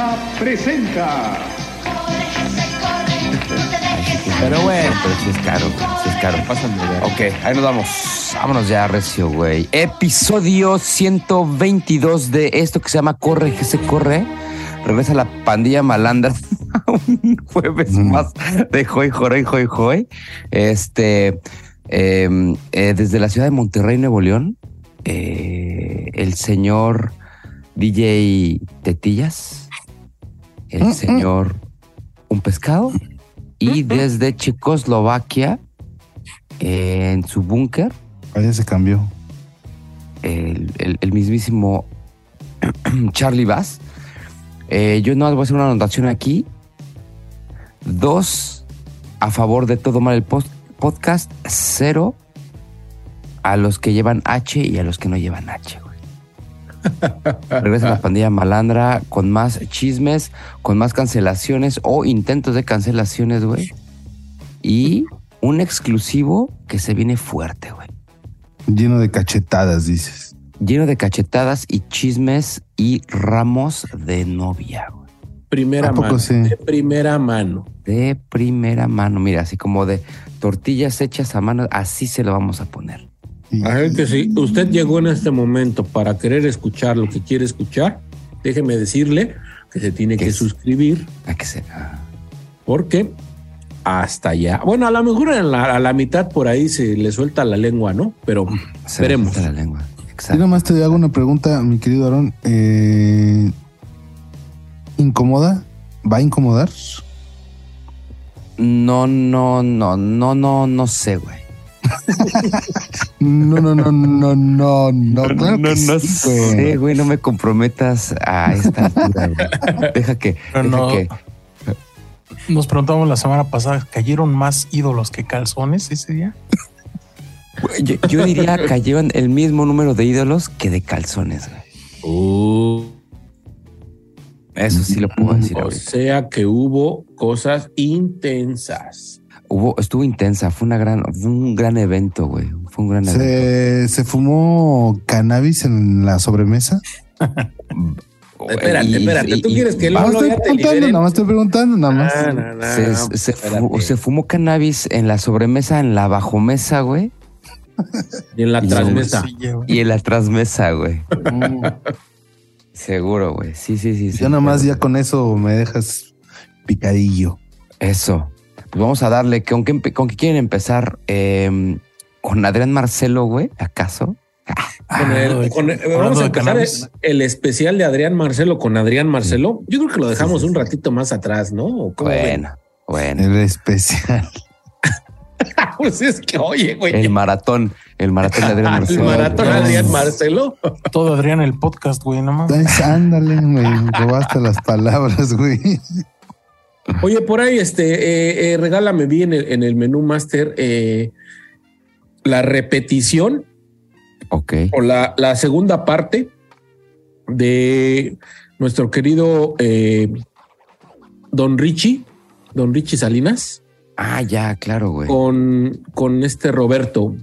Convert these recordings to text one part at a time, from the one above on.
Televisa presenta. Pero bueno, Pero sí es caro, güey, sí es caro. pásame de Ok, ahí nos vamos. Vámonos ya, Recio, güey. Episodio 122 de esto que se llama Corre, que se corre. Regresa la pandilla malandra. Un jueves Mm. más de Hoy, Joy, Hoy, Hoy. Este, eh, eh, desde la ciudad de Monterrey, Nuevo León, eh, el señor DJ Tetillas, el señor Un Pescado, y desde Checoslovaquia, eh, en su búnker, Vaya, se cambió. el, el- el mismísimo Charlie Bass. Eh, yo no voy a hacer una anotación aquí. Dos a favor de todo mal el post- podcast. Cero a los que llevan H y a los que no llevan H, güey. Regresa la pandilla malandra con más chismes, con más cancelaciones o intentos de cancelaciones, güey. Y un exclusivo que se viene fuerte, güey Lleno de cachetadas, dices. lleno de cachetadas y chismes y ramos de novia, güey. Primera ¿A poco mano. sí? De primera mano. De primera mano, mira, así como de tortillas hechas a mano, así se lo vamos a poner. Y- A ver que si usted llegó en este momento para querer escuchar lo que quiere escuchar, déjeme decirle que se tiene ¿Qué que es? suscribir ¿A qué será? porque hasta allá. Bueno, a lo mejor en la- a la mitad por ahí se le suelta la lengua, ¿no? Pero Se me Veremos. suelta la lengua. Yo Exacto. nomás te hago una pregunta, mi querido Aaron. Eh, ¿Incomoda? ¿Va a incomodar? No, no, no, no, no, no sé, güey. No, no, no, no, no, no. Claro que sí, güey. sé, güey, no me comprometas a esta altura, güey. Deja que, Pero deja no. que, Nos preguntamos la semana pasada, ¿cayeron más ídolos que calzones ese día? yo, yo diría que llevan el mismo número de ídolos que de calzones, güey. uh, Eso sí lo puedo decir o ahorita. sea que hubo cosas intensas. Hubo, estuvo intensa, fue una gran, fue un gran evento, güey. Fue un gran evento. ¿Se, ¿Se fumó cannabis en la sobremesa? Espérate, Y- espérate. ¿Tú y- quieres que más luego estoy preguntando, nada más estoy preguntando, nada más. Ah, no, no, se, no, se se fumó cannabis en la sobremesa, en la bajomesa, güey, Y en la Y transmesa. Y en la trasmesa, güey. Seguro, güey. Sí, sí, sí. sí. Ya nada más ya con eso me dejas picadillo. Eso. Pues vamos a darle. ¿Con qué, con qué quieren empezar? Eh, ¿Con Adrián Marcelo, güey? ¿Acaso? Con el- con el- vamos a empezar el, el especial de Adrián Marcelo con Adrián Marcelo. Yo creo que lo dejamos un ratito más atrás, ¿no? Bueno, bueno. El especial. Pues es que, oye, güey. El maratón. El maratón de Adrián el Marcelo. maratón No. Adrián Marcelo. Todo Adrián el podcast, güey, no mames. Entonces, ándale, me robaste las palabras, güey. Oye, por ahí, este, eh, eh, regálame bien en el, en el menú master eh, la repetición Ok. o la, la segunda parte de nuestro querido eh, Don Richie, Don Richie Salinas. Ah, ya, claro, güey. con, con este Roberto.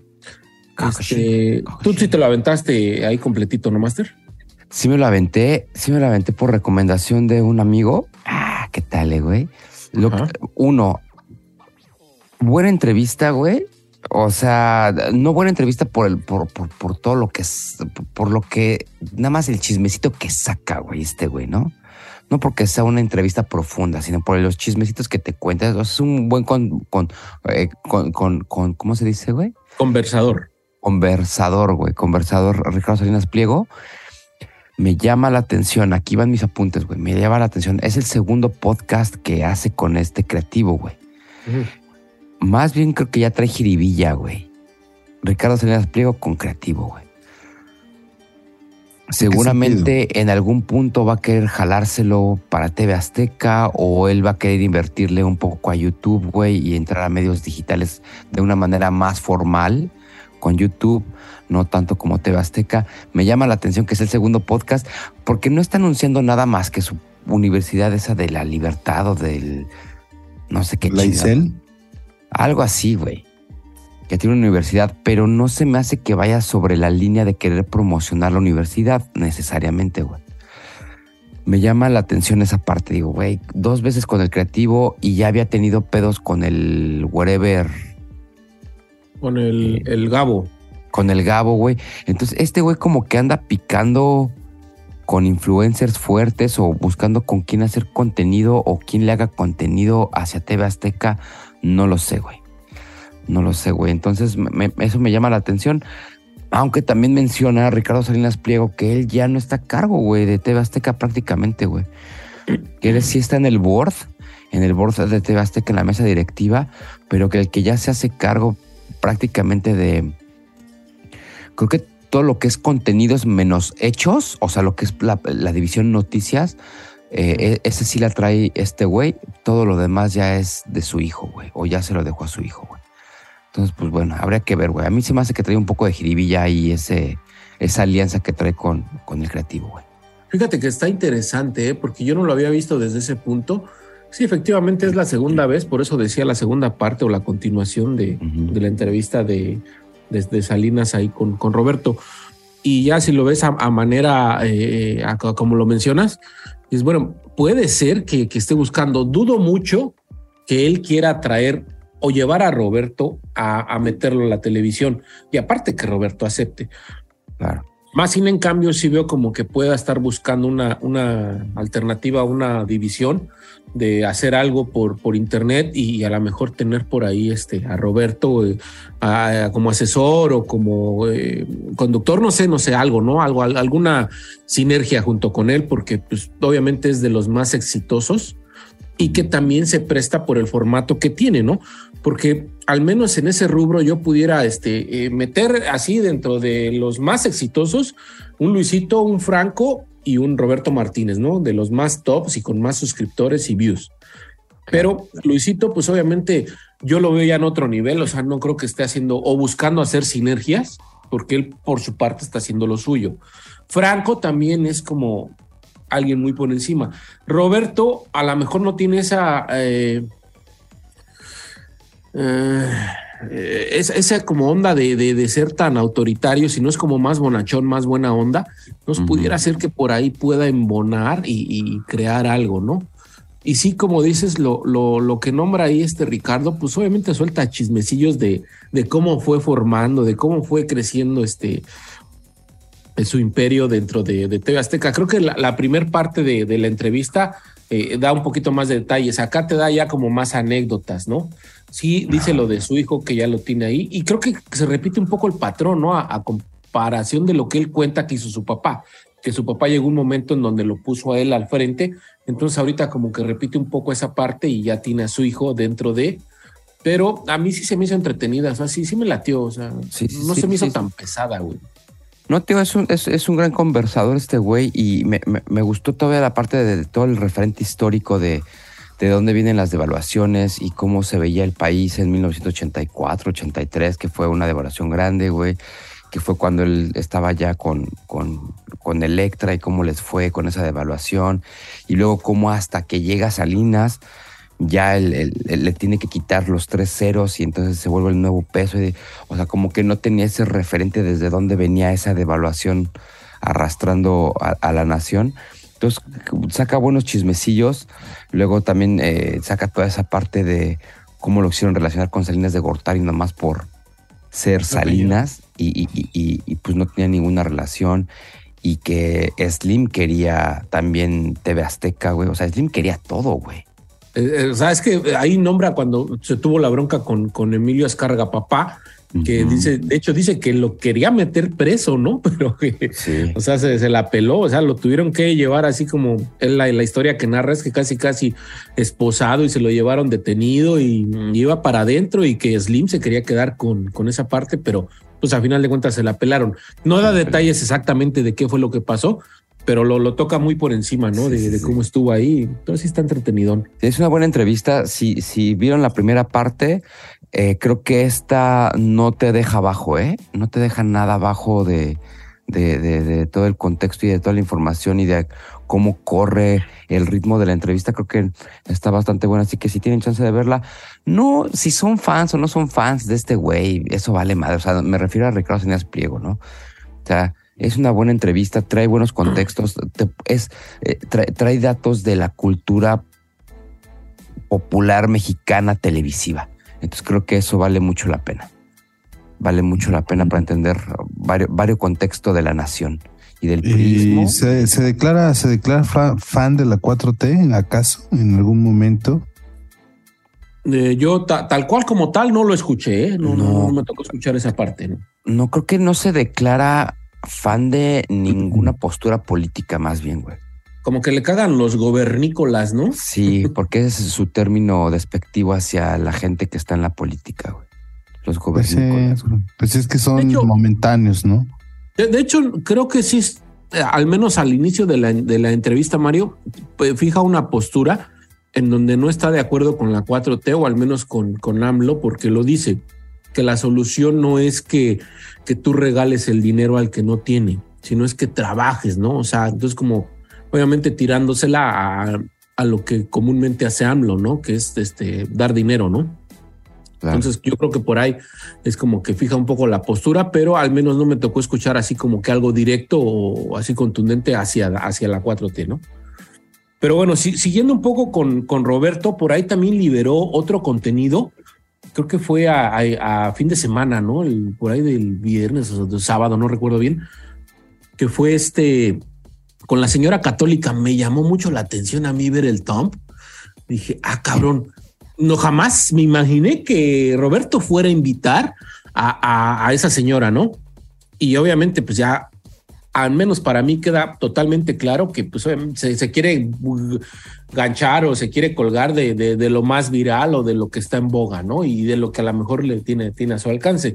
Kakashi, Este, Kakashi. Tú sí te lo aventaste ahí completito, ¿no, Master? Sí me lo aventé, sí me lo aventé por recomendación de un amigo. Ah, ¿qué tal, eh, güey? Lo que- uno, buena entrevista, güey. O sea, no buena entrevista por el, por, por, por todo lo que es, por lo que, nada más el chismecito que saca, güey, este güey, ¿no? No porque sea una entrevista profunda, sino por los chismecitos que te cuentas. O sea, es un buen con, con, eh, con, con, con- ¿cómo se dice, güey? Conversador. conversador, güey, conversador Ricardo Salinas Pliego. Me llama la atención, aquí van mis apuntes, güey, me llama la atención. Es el segundo podcast que hace con este creativo, güey. Más bien creo que ya trae jiribilla, güey. Ricardo Salinas Pliego con creativo, güey. Seguramente en algún punto va a querer jalárselo para TV Azteca o él va a querer invertirle un poco a YouTube, güey, y entrar a medios digitales de una manera más formal con YouTube, no tanto como TV Azteca. Me llama la atención que es el segundo podcast porque no está anunciando nada más que su universidad esa de la libertad o del no sé qué ¿La? Algo así, güey. Que tiene una universidad, pero no se me hace que vaya sobre la línea de querer promocionar la universidad necesariamente, güey. me llama la atención esa parte. Digo, güey, dos veces con el creativo y ya había tenido pedos con el whatever. Con el, el Gabo. Con el Gabo, güey. Entonces, este güey como que anda picando con influencers fuertes o buscando con quién hacer contenido o quién le haga contenido hacia TV Azteca. No lo sé, güey. No lo sé, güey. Entonces, me- eso me llama la atención. Aunque también menciona a Ricardo Salinas Pliego que él ya no está a cargo, güey, de TV Azteca prácticamente, güey. Que él sí está en el board, en el board de TV Azteca, en la mesa directiva, pero que el que ya se hace cargo prácticamente de. Creo que todo lo que es contenidos menos hechos, o sea, lo que es la, la división noticias, eh, e- ese sí la trae este güey. Todo lo demás ya es de su hijo, güey, o ya se lo dejó a su hijo, güey. Entonces, pues bueno, habría que ver, güey. A mí se me hace que trae un poco de jiribilla ahí ese, esa alianza que trae con, con el creativo, güey. Fíjate que está interesante, ¿eh? porque yo no lo había visto desde ese punto. Sí, efectivamente es la segunda vez, por eso decía la segunda parte o la continuación de, de la entrevista de, de- de Salinas ahí con, con Roberto. Y ya si lo ves a, a manera, eh, a- como lo mencionas, es bueno, puede ser que, que esté buscando, dudo mucho que él quiera traer o llevar a Roberto a, a meterlo a la televisión. Y aparte que Roberto acepte. Claro. Más sin en cambio, sí veo como que pueda estar buscando una, una alternativa, una división de hacer algo por, por internet y, a lo mejor tener por ahí este, a Roberto eh, a- como asesor o como eh, conductor, no sé, no sé, algo, ¿no? Algo, al- alguna sinergia junto con él, porque pues, obviamente es de los más exitosos y que también se presta por el formato que tiene, ¿no? Porque al menos en ese rubro yo pudiera este, eh, meter así dentro de los más exitosos un Luisito, un Franco y un Roberto Martínez, ¿no? De los más tops y con más suscriptores y views. Pero Luisito, pues obviamente yo lo veo ya en otro nivel, o sea, no creo que esté haciendo o buscando hacer sinergias, porque él por su parte está haciendo lo suyo. Franco también es como alguien muy por encima. Roberto a lo mejor no tiene esa... eh, eh, esa, esa como onda de, de- de ser tan autoritario, si no es como más bonachón, más buena onda, nos pudiera hacer que por ahí pueda embonar y, y crear algo, ¿no? Y sí, como dices, lo, lo, lo que nombra ahí este Ricardo, pues obviamente suelta chismecillos de, de cómo fue formando, de cómo fue creciendo este su imperio dentro de, de TV Azteca. Creo que la, la primer parte de, de la entrevista eh, da un poquito más de detalles. Acá te da ya como más anécdotas, ¿no? Sí, dice lo de su hijo que ya lo tiene ahí. Y creo que se repite un poco el patrón, ¿no? A, a comparación de lo que él cuenta que hizo su papá. Que su papá llegó un momento en donde lo puso a él al frente. Entonces ahorita como que repite un poco esa parte y ya tiene a su hijo dentro de... Pero a mí sí se me hizo entretenida, o sea, sí, sí me latió, o sea, Sí, no sí, se me hizo tan pesada, güey. No, tío, es un, es, es un gran conversador este güey y me, me- gustó todavía la parte de, todo el referente histórico de, de dónde vienen las devaluaciones y cómo se veía el país en 1984, 83, que fue una devaluación grande, güey, que fue cuando él estaba ya con, con, con Electra y cómo les fue con esa devaluación y luego cómo hasta que llega Salinas ya él le tiene que quitar los tres ceros y entonces se vuelve el nuevo peso. y- o sea, como que no tenía ese referente desde dónde venía esa devaluación arrastrando a, a la nación. Entonces saca buenos chismecillos, luego también eh, saca toda esa parte de cómo lo quisieron relacionar con Salinas de Gortari nomás por ser Salinas y, y- y- y- y, pues no tenía ninguna relación y que Slim quería también TV Azteca, güey. O sea, Slim quería todo, güey. Eh, eh, Sabes que ahí nombra cuando se tuvo la bronca con, con Emilio Escarga Papá, que dice, de hecho dice que lo quería meter preso, ¿no? Pero que, Sí. o sea, se, se la peló, o sea, lo tuvieron que llevar así como en la, la historia que narra es que casi, casi esposado y se lo llevaron detenido y iba para adentro y que Slim se quería quedar con, con esa parte, pero pues a final de cuentas se la pelaron. No da detalles exactamente de qué fue lo que pasó, pero lo, lo toca muy por encima, ¿no? Sí, de, sí, de sí. cómo estuvo ahí. Entonces sí está entretenidón. Es una buena entrevista. Si, si vieron la primera parte, eh, creo que esta no te deja abajo, ¿eh? No te deja nada abajo de, de, todo el contexto y de toda la información y de cómo corre el ritmo de la entrevista. Creo que está bastante buena. Así que si tienen chance de verla, no, si son fans o no son fans de este güey, eso vale madre. O sea, me refiero a Ricardo Salinas Pliego, ¿no? O sea, Es una buena entrevista, trae buenos contextos, te- es, eh, trae, trae datos de la cultura popular mexicana televisiva. Entonces creo que eso vale mucho la pena. Vale mucho la pena para entender varios, varios contextos de la nación y del prismo. ¿Y se, se declara, se declara fa- fan de la 4T, acaso, en algún momento? Eh, yo ta- tal cual como tal no lo escuché, ¿eh? no, no. No. no me tocó escuchar esa parte. ¿no? No, creo que no se declara fan de ninguna postura política más bien, güey. Como que le cagan los gobernícolas, ¿no? Sí, porque ese es su término despectivo hacia la gente que está en la política, güey. Los Pues, gobernícolas. eh, pues es que son hecho- momentáneos, ¿no? De, de hecho, creo que sí, eh, al menos al inicio de la, de la entrevista, Mario, pues, fija una postura en donde no está de acuerdo con la 4T o al menos con, con AMLO, porque lo dice, que la solución no es que, que tú regales el dinero al que no tiene, sino es que trabajes, ¿no? O sea, entonces como obviamente tirándosela a, a lo que comúnmente hace AMLO, ¿no? Que es este, dar dinero, ¿no? Claro. Entonces yo creo que por ahí es como que fija un poco la postura, pero al menos no me tocó escuchar así como que algo directo o así contundente hacia, hacia la 4T, ¿no? Pero bueno, si- siguiendo un poco con, con Roberto, por ahí también liberó otro contenido, creo que fue a, fin de semana, ¿no? El, por ahí del viernes o del sábado, no recuerdo bien, que fue este con la señora católica. Me llamó mucho la atención a mí ver el Tom. Dije, ah, cabrón, no jamás me imaginé que Roberto fuera a invitar a- a esa señora, ¿no? Y obviamente, pues ya, al menos para mí queda totalmente claro que pues obviamente, se, se quiere ganchar o se quiere colgar de, de- de lo más viral o de lo que está en boga, ¿no? Y de lo que a lo mejor le tiene, tiene a su alcance.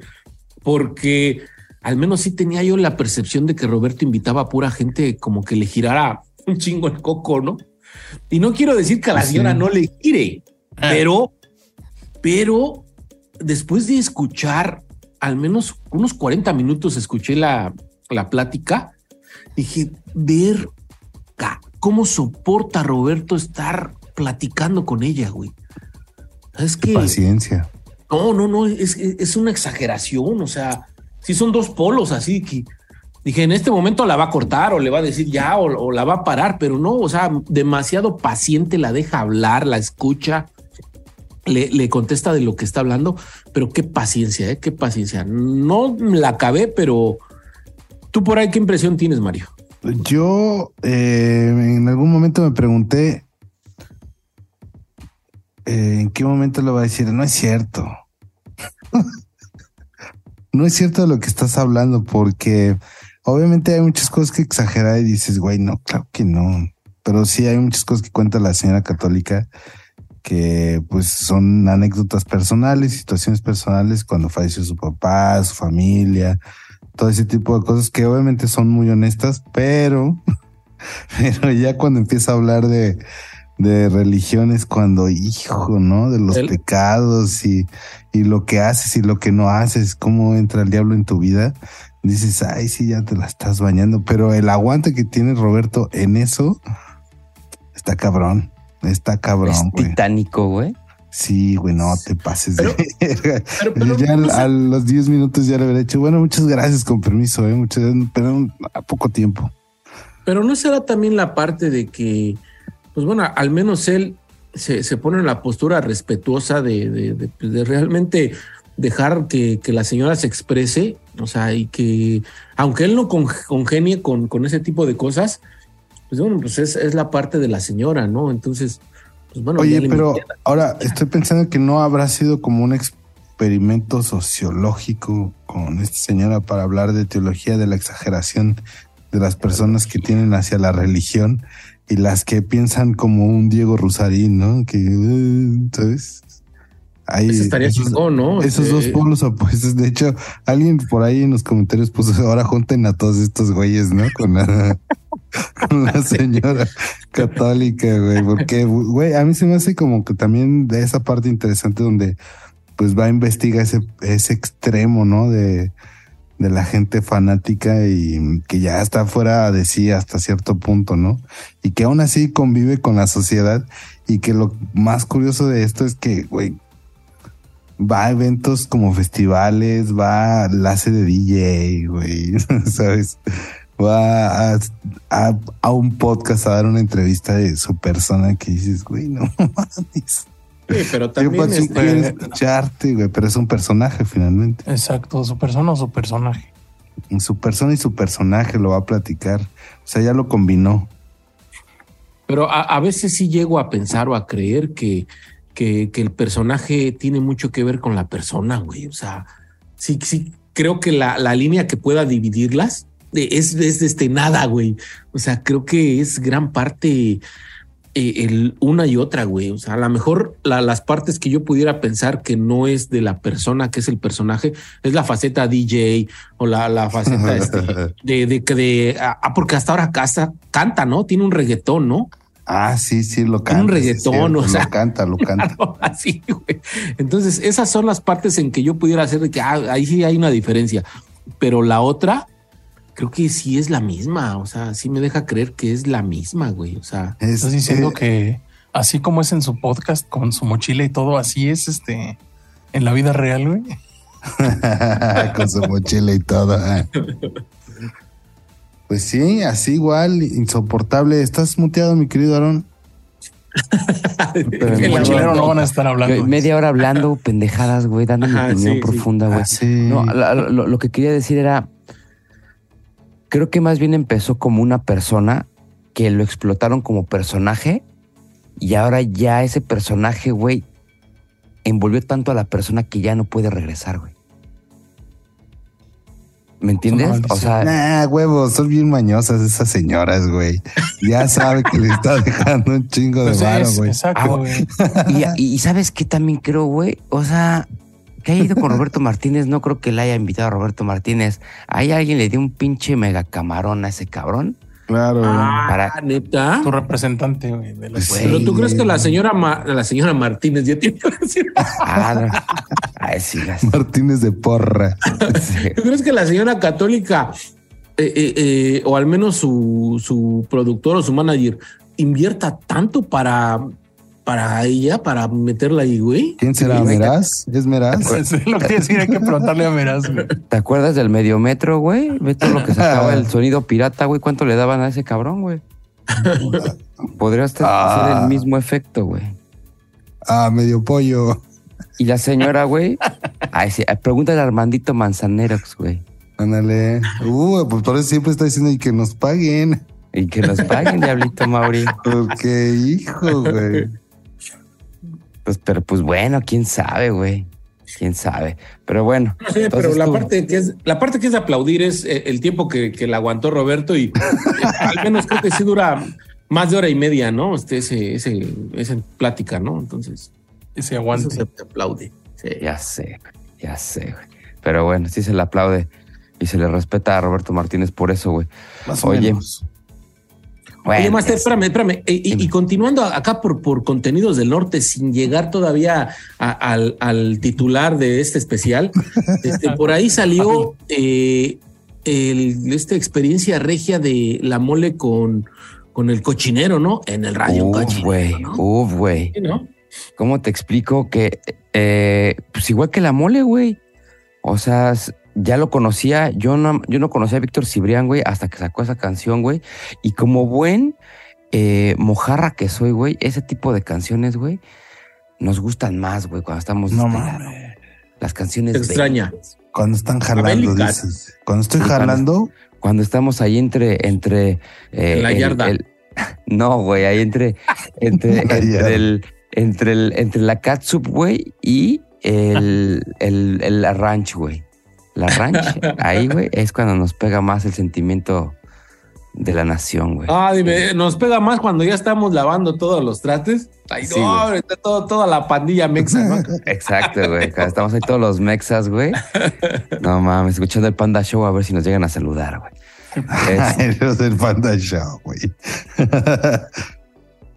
Porque al menos sí tenía yo la percepción de que Roberto invitaba a pura gente como que le girara un chingo el coco, ¿no? Y no quiero decir que a la Sí. señora no le gire, pero, pero después de escuchar al menos unos 40 minutos, escuché la, la plática, dije, ver cómo soporta Roberto estar platicando con ella, güey. Es que Paciencia. no, no, no, es, es una exageración, o sea, si son dos polos así que dije, en este momento la va a cortar o le va a decir ya o, o la va a parar, pero no, o sea, demasiado paciente, la deja hablar, la escucha, le, le contesta de lo que está hablando, pero qué paciencia, ¿eh? qué paciencia. No la acabé, pero tú por ahí, ¿qué impresión tienes, Mario? Yo eh, en algún momento me pregunté eh, en qué momento lo va a decir. No es cierto. no es cierto lo que estás hablando porque obviamente hay muchas cosas que exagerar y dices, güey, no, claro que no. Pero sí hay muchas cosas que cuenta la señora católica que pues son anécdotas personales, situaciones personales cuando falleció su papá, su familia, todo ese tipo de cosas que obviamente son muy honestas, pero, pero ya cuando empieza a hablar de, de religiones, cuando, hijo, ¿no? De los El- pecados y, y lo que haces y lo que no haces, cómo entra el diablo en tu vida, dices, ay, sí, ya te la estás bañando, pero el aguante que tiene Roberto en eso está cabrón. Está es cabrón, güey. titánico, güey. Sí, güey, no te pases Pero- de verga. Pero, pero ya no sé- a los 10 minutos ya le hubiera dicho, bueno, muchas gracias, con permiso, ¿eh? muchas, pero a poco tiempo. Pero no será también la parte de que, pues bueno, al menos él se, se pone en la postura respetuosa de, de- de- de realmente dejar que, que la señora se exprese, o sea, y que aunque él no con- congenie con, con ese tipo de cosas, pues bueno, pues es, es la parte de la señora, ¿no? Entonces, pues bueno. Oye, pero ahora estoy pensando que no habrá sido como un experimento sociológico con esta señora para hablar de teología de la exageración de las personas que tienen hacia la religión y las que piensan como un Diego Rusarín, ¿no? Que, eh, ¿sabes? Hay Eso estaría esos- chingón, ¿no? Esos dos Eh, polos opuestos. De hecho, alguien por ahí en los comentarios puso ahora junten a todos estos güeyes, ¿no? Con la, con la señora católica, güey. Porque, güey, a mí se me hace como que también de esa parte interesante donde pues va a investigar ese, ese extremo, ¿no? De, de la gente fanática y que ya está fuera de sí hasta cierto punto, ¿no? Y que aún así convive con la sociedad y que lo más curioso de esto es que, güey, va a eventos como festivales, va, la hace de DJ, güey, ¿sabes? Va a, a- a un podcast a dar una entrevista de su persona que dices, güey, no mames. Sí, pero Yo también sí este, escucharte, güey, pero es un personaje finalmente. Exacto, su persona o su personaje. Su persona y su personaje lo va a platicar. O sea, ya lo combinó. Pero a, a veces sí llego a pensar o a creer que, que, que el personaje tiene mucho que ver con la persona, güey. O sea, sí, sí, creo que la, la línea que pueda dividirlas es, es este nada, güey. O sea, creo que es gran parte eh, el una y otra, güey. O sea, a lo mejor la- las partes que yo pudiera pensar que no es de la persona que es el personaje, es la faceta DJ o la, la faceta este, de, de, que de, ah, porque hasta ahora casa, canta, ¿no? Tiene un reggaetón, ¿no? Ah, sí, sí, lo Un canta. sí, reggaetón, o sea. Lo canta, lo canta. Claro, así, güey. Entonces, esas son las partes en que yo pudiera hacer de que ah, ahí sí hay una diferencia. Pero la otra, creo que sí es la misma. O sea, sí me deja creer que es la misma, güey. O sea, Es- Estás diciendo eh, que así como es en su podcast con su mochila y todo, así es este en la vida real, güey. con su mochila y todo. ah. Pues sí, así igual, insoportable. ¿Estás muteado, mi querido Aaron? Pero El mochilero no van a estar hablando. Güey, güey. Media hora hablando pendejadas, güey, dando mi Ajá, opinión sí, profunda, güey. Ah, sí. No, lo que quería decir era, creo que más bien empezó como una persona que lo explotaron como personaje y ahora ya ese personaje, güey, envolvió tanto a la persona que ya no puede regresar, güey. ¿Me entiendes? O sea, Nah, huevos, son bien mañosas esas señoras, güey. Ya sabe que le está dejando un chingo de Pues varo, güey. exacto, Ah, güey. y, y ¿sabes qué también creo, güey? O sea, que haya ido con Roberto Martínez, no creo que le haya invitado a Roberto Martínez. Ahí alguien le dio un pinche mega camarón a ese cabrón. Claro. ah, Para- neta. Tu representante, güey. de Pues. Pero tú crees que la señora, Ma- la señora Martínez ya tiene que decir. Ah, no. Ay, sí, las- Martínez de porra. sí. ¿Tú crees que la señora católica, eh, eh, eh, o al menos su, su productor o su manager, invierta tanto para, para ella, para meterla ahí, güey? ¿Quién será? Sí. ¿Meraz? ¿Es Meraz? Es lo que decía, hay que preguntarle a Meraz, güey. ¿Te acuerdas del mediometro, güey? Ve todo lo que sacaba el sonido pirata, güey. ¿Cuánto le daban a ese cabrón, güey? Podría estar- Ah. hacer el mismo efecto, güey. Ah, medio pollo. Y la señora, güey. Ay, sí, pregúntale a Armandito Manzanerox, güey. Ándale. Uh, pues por eso siempre está diciendo y que nos paguen. Y que nos paguen, diablito Mauri. Porque, hijo, güey. Pues, pero pues bueno, quién sabe, güey. Quién sabe. Pero bueno. No sé, pero la tú- parte que es la parte que es de aplaudir es eh, el tiempo que, que la aguantó Roberto y eh, al menos creo que sí dura más de hora y media, ¿no? Este, ese, ese, esa plática, ¿no? Entonces, Ese aguante. se aplaude. Sí. Ya sé, ya sé, güey. Pero bueno, sí se le aplaude y se le respeta a Roberto Martínez por eso, güey. Más o Oye. menos. Bueno, Oye, Master, es- espérame, espérame. Y, y- continuando acá por, por contenidos del norte, sin llegar todavía a- al, al titular de este especial, este, por ahí salió eh, el- esta experiencia regia de la mole con, con el cochinero, ¿no? En el radio Uf, güey, ¿no? uf, güey. ¿Cómo te explico que, eh, pues igual que la mole, güey? O sea, ya lo conocía, yo no, yo no conocía a Víctor Cibrián, güey, hasta que sacó esa canción, güey. Y como buen eh, mojarra que soy, güey, ese tipo de canciones, güey, nos gustan más, güey, cuando estamos No este, mames. las canciones Te extraña. bellas. Cuando están jalando, dices. Cuando estoy Sí, cuando- jalando, Cuando estamos ahí entre, entre eh, En la el- yarda. el- no, güey, ahí entre, entre, entre el, entre el, entre la catsup, güey, y el, el, el la ranch, güey. La ranch, ahí, güey, es cuando nos pega más el sentimiento de la nación, güey. Ah, dime, nos pega más cuando ya estamos lavando todos los trastes. Ay, Sí, no, güey. ahorita todo, toda la pandilla mexa, ¿no? Exacto, güey. Estamos ahí todos los mexas, güey. No mames, escuchando el Panda Show a ver si nos llegan a saludar, güey. Es- los del Panda Show, güey.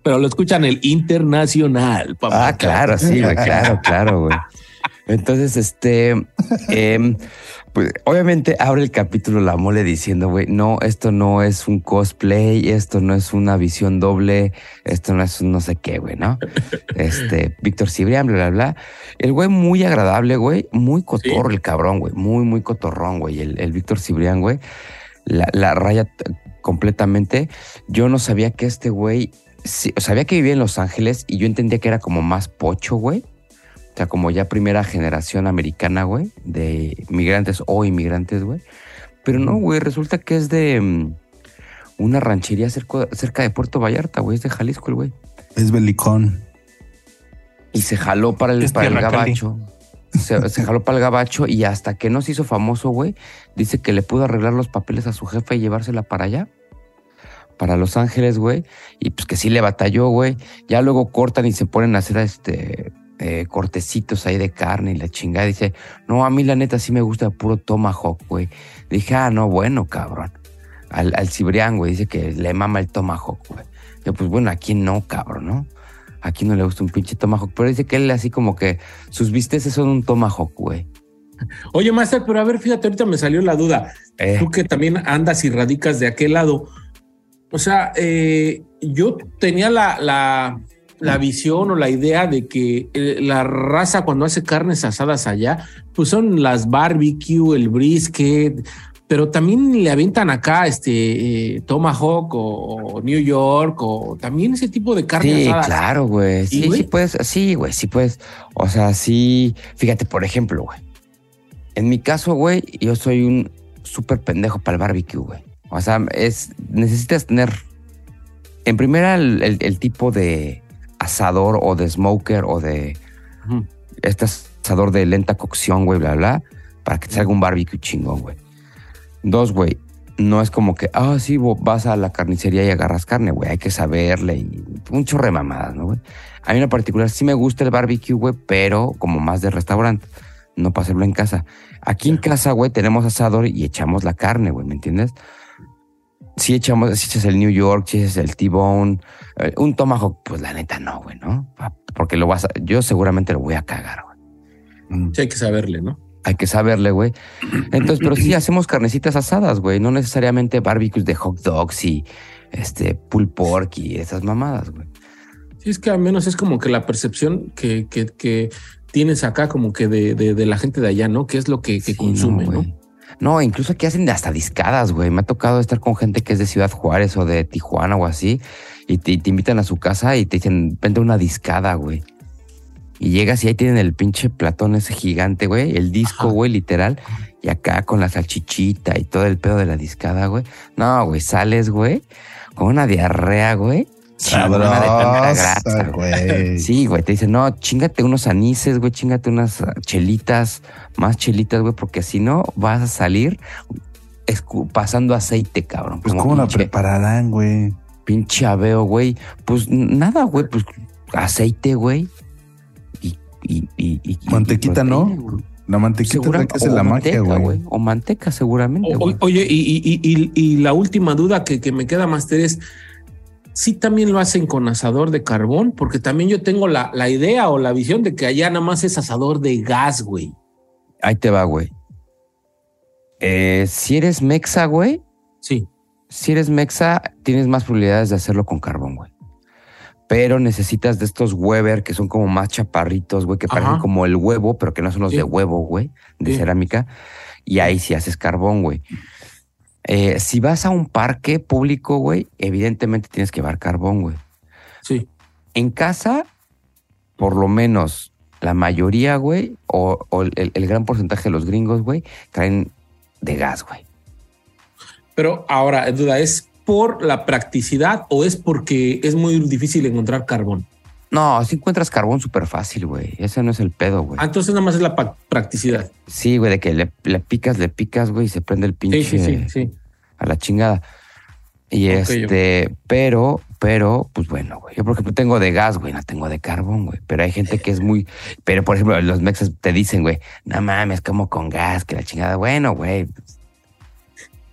Pero lo escuchan el internacional, papá. Ah, claro, sí, güey, claro, claro, güey. Entonces, este, em, pues obviamente abre el capítulo La Mole diciendo, güey, no, esto no es un cosplay, esto no es una visión doble, esto no es un no sé qué, güey, ¿no? Este, Víctor Cibrián, bla, bla, bla. El güey muy agradable, güey, muy cotorro el cabrón, güey, muy, muy cotorrón, güey, el, el Víctor Cibrián, güey. La, la raya completamente. Yo no sabía que este güey, sí, sabía que vivía en Los Ángeles y yo entendía que era como más pocho, güey. O sea, como ya primera generación americana, güey, de migrantes o inmigrantes, güey. Pero no, güey, resulta que es de mm, una ranchería cerca, cerca de Puerto Vallarta, güey, es de Jalisco el güey. Es belicón. Y se jaló para el, para el gabacho. Se, se jaló para el gabacho y hasta que no se hizo famoso, güey, dice que le pudo arreglar los papeles a su jefe y llevársela para allá, para Los Ángeles, güey. Y pues que sí le batalló, güey. Ya luego cortan y se ponen a hacer este eh, cortecitos ahí de carne y la chingada. Dice, no, a mí la neta sí me gusta puro tomahawk, güey. Dije, ah, no, bueno, cabrón. Al, al Cibrián, güey, dice que le mama el tomahawk, güey. Yo, pues bueno, aquí no, cabrón, ¿no? Aquí no le gusta un pinche tomahawk, pero dice que él así como que sus bisteces son un tomahawk, güey. Oye, Master, pero a ver, fíjate, ahorita me salió la duda. Eh, Tú que también andas y radicas de aquel lado. O sea, eh, yo tenía la, la, la visión o la idea de que eh, la raza cuando hace carnes asadas allá, pues son las barbecue, el brisket, pero también le aventan acá este eh, Tomahawk o, o New York o también ese tipo de carne sí, asada. claro, güey. ¿Sí, Sí, güey? sí puedes, sí, güey, sí puedes. O sea, sí. Fíjate, por ejemplo, güey. En mi caso, güey, yo soy un súper pendejo para el barbecue, güey. O sea, es, necesitas tener, en primera, el, el- el tipo de asador o de smoker o de este asador de lenta cocción, güey, bla, bla, para que te salga un barbecue chingón, güey. Dos, güey, no es como que, ah, sí, vas a la carnicería y agarras carne, güey, hay que saberle y un chorre de mamadas, ¿no, güey? A mí en particular sí me gusta el barbecue, güey, pero como más de restaurante, no para hacerlo en casa. Aquí en casa, güey, tenemos asador y echamos la carne, güey, ¿me entiendes? Si echamos, si echas el New York, si echas el T-Bone, un tomahawk, pues la neta no, güey, ¿no? Porque lo vas a, yo seguramente lo voy a cagar, güey. Mm. Sí, hay que saberle, ¿no? Hay que saberle, güey. Entonces, pero sí hacemos carnecitas asadas, güey. No necesariamente barbecues de hot dogs y este pulled pork y esas mamadas, güey. Sí, es que al menos es como que la percepción que, que, que tienes acá como que de, de, de la gente de allá, ¿no? Que es lo que, que Sí, consume, ¿no? No, incluso aquí hacen hasta discadas, güey. Me ha tocado estar con gente que es de Ciudad Juárez o de Tijuana o así. Y te, te invitan a su casa y te dicen, vente una discada, güey. Y llegas y ahí tienen el pinche platón ese gigante, güey. El disco, Ajá. güey, literal. Y acá con la salchichita y todo el pedo de la discada, güey. No, güey, sales, güey, con una diarrea, güey. Una de tanta grasa, Sabrosa, güey. Sí, güey, te dicen, no, chingate unos anises, güey, chingate unas chelitas, más chelitas, güey, porque si no vas a salir pasando aceite, cabrón. Pues, como ¿cómo la pinche, prepararán, güey? Pinche aveo, güey. Pues nada, güey, pues aceite, güey. Y, y, y, y- y- Mantequita, y ¿no? güey. La mantequita es Segura- la que hace o la magia, manteca, güey. O manteca, seguramente, O- oye, y, y- y- y la última duda que, que me queda, Master, es si también lo hacen con asador de carbón, porque también yo tengo la, la idea o la visión de que allá nada más es asador de gas, güey. Ahí te va, güey. Eh, si eres mexa, güey, Sí. Si eres mexa, tienes más probabilidades de hacerlo con carbón, güey. Pero necesitas de estos Weber que son como más chaparritos, güey, que Ajá. parecen como el huevo, pero que no son los Sí. de huevo, güey, de Sí. cerámica. Y ahí sí haces carbón, güey. Eh, si vas a un parque público, güey, evidentemente tienes que llevar carbón, güey. Sí. En casa, por lo menos la mayoría, güey, o, o el, el gran porcentaje de los gringos, güey, traen de gas, güey. Pero ahora, duda, ¿es por la practicidad o es porque es muy difícil encontrar carbón? No, si encuentras carbón súper fácil, güey. Ese no es el pedo, güey. Ah, entonces nada más es la practicidad. Sí, güey, de que le, le picas, le picas, güey, y se prende el pinche Sí, sí, sí, sí. a la chingada. Y este, pero, pero, pues bueno, güey. Yo, por ejemplo, tengo de gas, güey, no tengo de carbón, güey. Pero hay gente que es muy. Pero, por ejemplo, los mexas te dicen, güey, no mames, como con gas, que la chingada. Bueno, güey.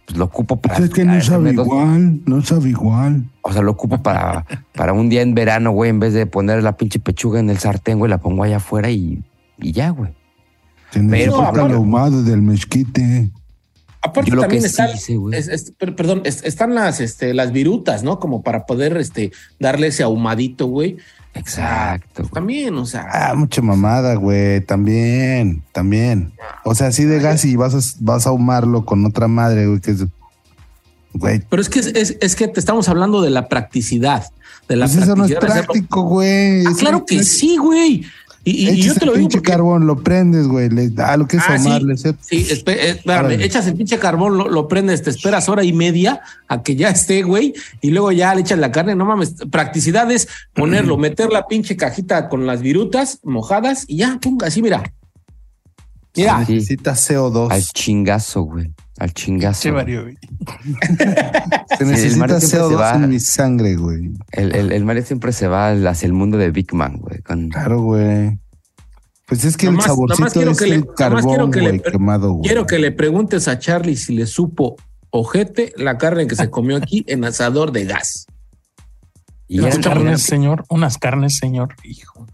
Pues, lo ocupo para. Es que no sabe dos- igual, no sabe igual. O sea, lo ocupo para, para un día en verano, güey, en vez de poner la pinche pechuga en el sartén, güey, la pongo allá afuera y, y ya, güey. Necesita aparte- el ahumado del mezquite. Aparte Yo lo también que está, sí hice, güey. es- es- per- perdón, es- están las, este, las virutas, ¿no? Como para poder, este, darle ese ahumadito, güey. Exacto. güey. También, o sea, Ah, mucha mamada, güey. También, también. O sea, así de gas y vas a, vas a ahumarlo con otra madre, güey, que es. Güey, pero es que es, es- es que te estamos hablando de la practicidad, de la pues eso no es práctico, güey. Ah, claro no que sí, güey. Y, y- y Echas yo te lo digo pinche porque carbón, lo prendes, güey. Le, ah, lo que es Ah, sí. ahumarle. ¿sí? Sí, espe- eh, espérame, echas el pinche carbón, lo, lo prendes, te esperas hora y media a que ya esté, güey, y luego ya le echas la carne. No mames, practicidad es ponerlo, meter la pinche cajita con las virutas mojadas y ya, pum, así, mira. Mira, Sí. Necesita CO2. Al chingazo, güey. Al chingazo. Che, güey. Mario, güey. Se el necesita Mario siempre se CO2 va. en mi sangre, güey. El, el, el Mario siempre se va hacia el mundo de Big Man, güey. Con... Claro, güey. Pues es que Nomás- el saborcito es que el carbón, que le- güey, quemado, güey. quiero que le preguntes a Charlie si le supo ojete la carne que se comió aquí en asador de gas. Y, Unas carnes, señor. Unas carnes, señor. Hijo.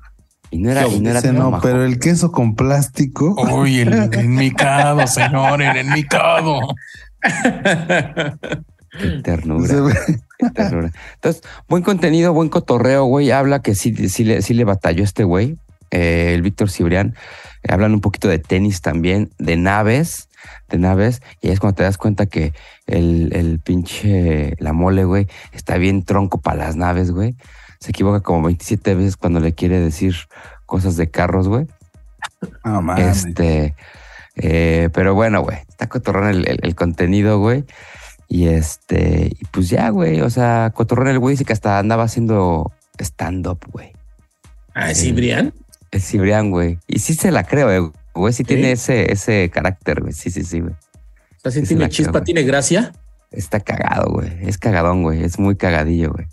Y no era, y no era no, pero el queso con plástico. Uy, el enmicado, señor, el enmicado. Qué ternura. qué ternura. Entonces, buen contenido, buen cotorreo, güey. Habla que sí, sí, le, sí le batalló este güey, eh, el Víctor Cibrián. Eh, hablan un poquito de tenis también, de naves, de naves. Y ahí es cuando te das cuenta que el, el pinche, la mole, güey, está bien tronco para las naves, güey. Se equivoca como 27 veces cuando le quiere decir cosas de carros, güey. No mames. Este, eh, pero bueno, güey, está cotorrón el, el- el contenido, güey. Y este, y pues ya, güey, o sea, cotorrón el güey dice que hasta andaba haciendo stand-up, güey. Ah, sí, Brian. Es Cibrián, güey. Y sí se la creo, eh, güey, sí, ¿Sí? tiene ese, ese carácter, güey. Sí, sí, sí, güey. O sea, sí Sí, se tiene la chispa, creo, tiene gracia. Está cagado, güey. Es cagadón, güey. Es muy cagadillo, güey.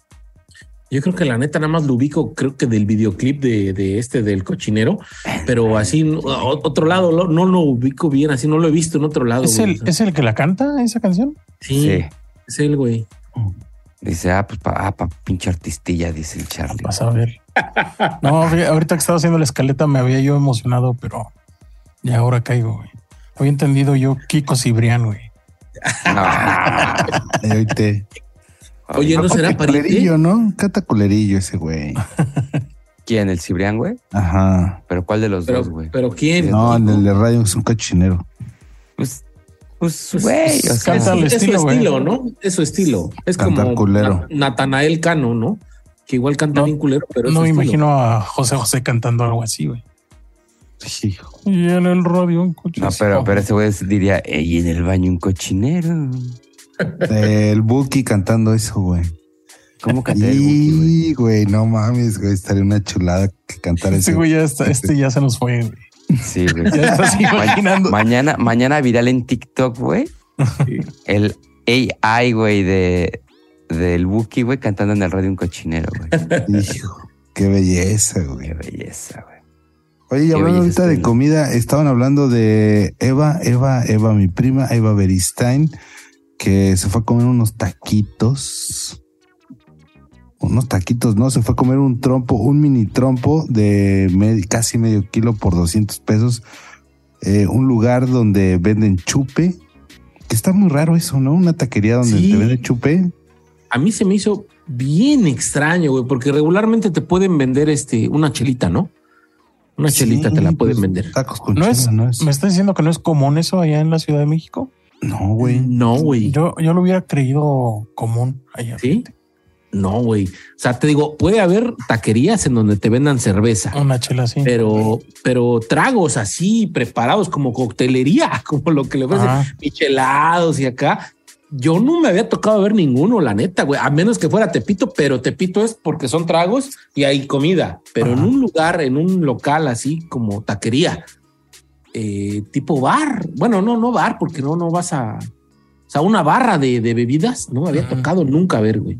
Yo creo que la neta nada más lo ubico, creo que del videoclip de, de este del cochinero, pero así otro lado lo- no lo ubico bien, así no lo he visto en otro lado. ¿Es güey. el, ¿Es el que la canta esa canción? sí, Sí. es el güey. Dice, ah, pues pa, ah, pa pinche artistilla, dice el Charlie. Vas a ver. No, ahorita que estaba haciendo la escaleta me había yo emocionado, pero ya ahora caigo, güey. Había entendido yo Kiko Cibrián, güey. No. Oye, ¿no será pariente? culerillo, ¿no? Canta culerillo ese güey. ¿Quién? ¿El Cibrián, güey? Ajá. ¿Pero cuál de los dos, güey? pero quién? No, el de radio es un cochinero. Pues, pues, Pues, güey, o es- sea, es, estilo, su güey. estilo, ¿no? Es su estilo. Es Cantar como culero. Na- Natanael Cano, ¿no? Que igual canta No, bien culero, pero es No me estilo. imagino a José José cantando algo así, güey. Sí. Y en el radio un coche. No, pero, pero ese güey diría, y en el baño un cochinero. El Buki cantando eso, güey. ¿Cómo canté el Buki, güey? Y, güey, no mames, güey. Estaría una chulada que cantara Este ese. güey ya está, este ya se nos fue, güey. Sí, güey. Ya estás Ma- imaginando. mañana, mañana viral en TikTok, güey. El AI, güey, de del Buki, güey, cantando en el radio un cochinero, güey. Hijo, qué belleza, güey. Qué belleza, güey. Oye, y hablando ahorita de comida, estaban hablando de Eva, Eva, Eva, mi prima, Eva Beristain, que se fue a comer unos taquitos. Unos taquitos, ¿no? Se fue a comer un trompo, un mini trompo de med- casi medio kilo por 200 pesos. Eh, un lugar donde venden chupe. Que está muy raro eso, ¿no? Una taquería donde Sí. te venden chupe. A mí se me hizo bien extraño, güey, porque regularmente te pueden vender este una chelita, ¿no? Una chelita Sí, te la pueden pues, vender. Tacos con No chela, es, ¿no es? me está diciendo que no es común eso allá en la Ciudad de México. No, güey. No, güey. Yo, yo lo hubiera creído común allá. ¿Sí? No, güey. O sea, te digo, puede haber taquerías en donde te vendan cerveza, Una chela así. pero, pero tragos así preparados como coctelería, como lo que le ofrecen michelados y acá. Yo no me había tocado ver ninguno, la neta, güey, a menos que fuera Tepito, pero Tepito es porque son tragos y hay comida, pero en un lugar, en un local así como taquería, eh, tipo bar. Bueno, no, no bar, porque no, no vas a. O sea, una barra de, de bebidas no me había tocado nunca ver, güey.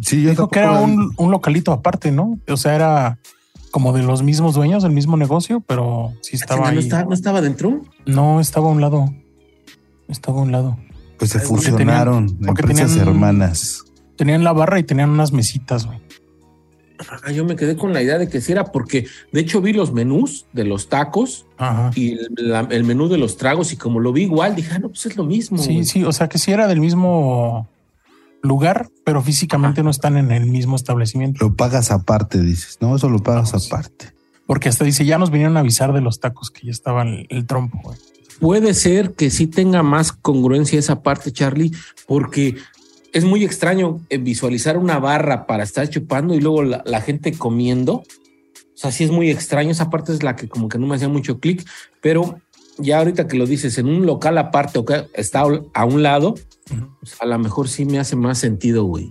Sí, yo Dijo que era un, un localito aparte, ¿no? O sea, era como de los mismos dueños, del mismo negocio, pero sí estaba ¿No, ahí. estaba, ¿No estaba dentro? No, estaba a un lado. Estaba a un lado. Pues se Porque fusionaron tenían- porque empresas tenían- hermanas. Tenían la barra y tenían unas mesitas, güey. Ah, yo me quedé con la idea de que sí era porque, de hecho, vi los menús de los tacos Ajá. y el, la- el menú de los tragos y como lo vi igual, dije, ah, no, pues es lo mismo. Sí, güey. sí, o sea que sí era del mismo lugar, pero físicamente no están en el mismo establecimiento. Lo pagas aparte, dices. No, eso lo pagas Vamos. aparte. Porque hasta dice, ya nos vinieron a avisar de los tacos que ya estaban el, el trompo. güey. Puede ser que sí tenga más congruencia esa parte, Charlie, porque es muy extraño eh, visualizar una barra para estar chupando y luego la, la gente comiendo. O sea, sí es muy extraño. Esa parte es la que como que no me hacía mucho clic, pero ya ahorita que lo dices en un local aparte o que está a un lado, pues, a lo mejor sí me hace más sentido, güey.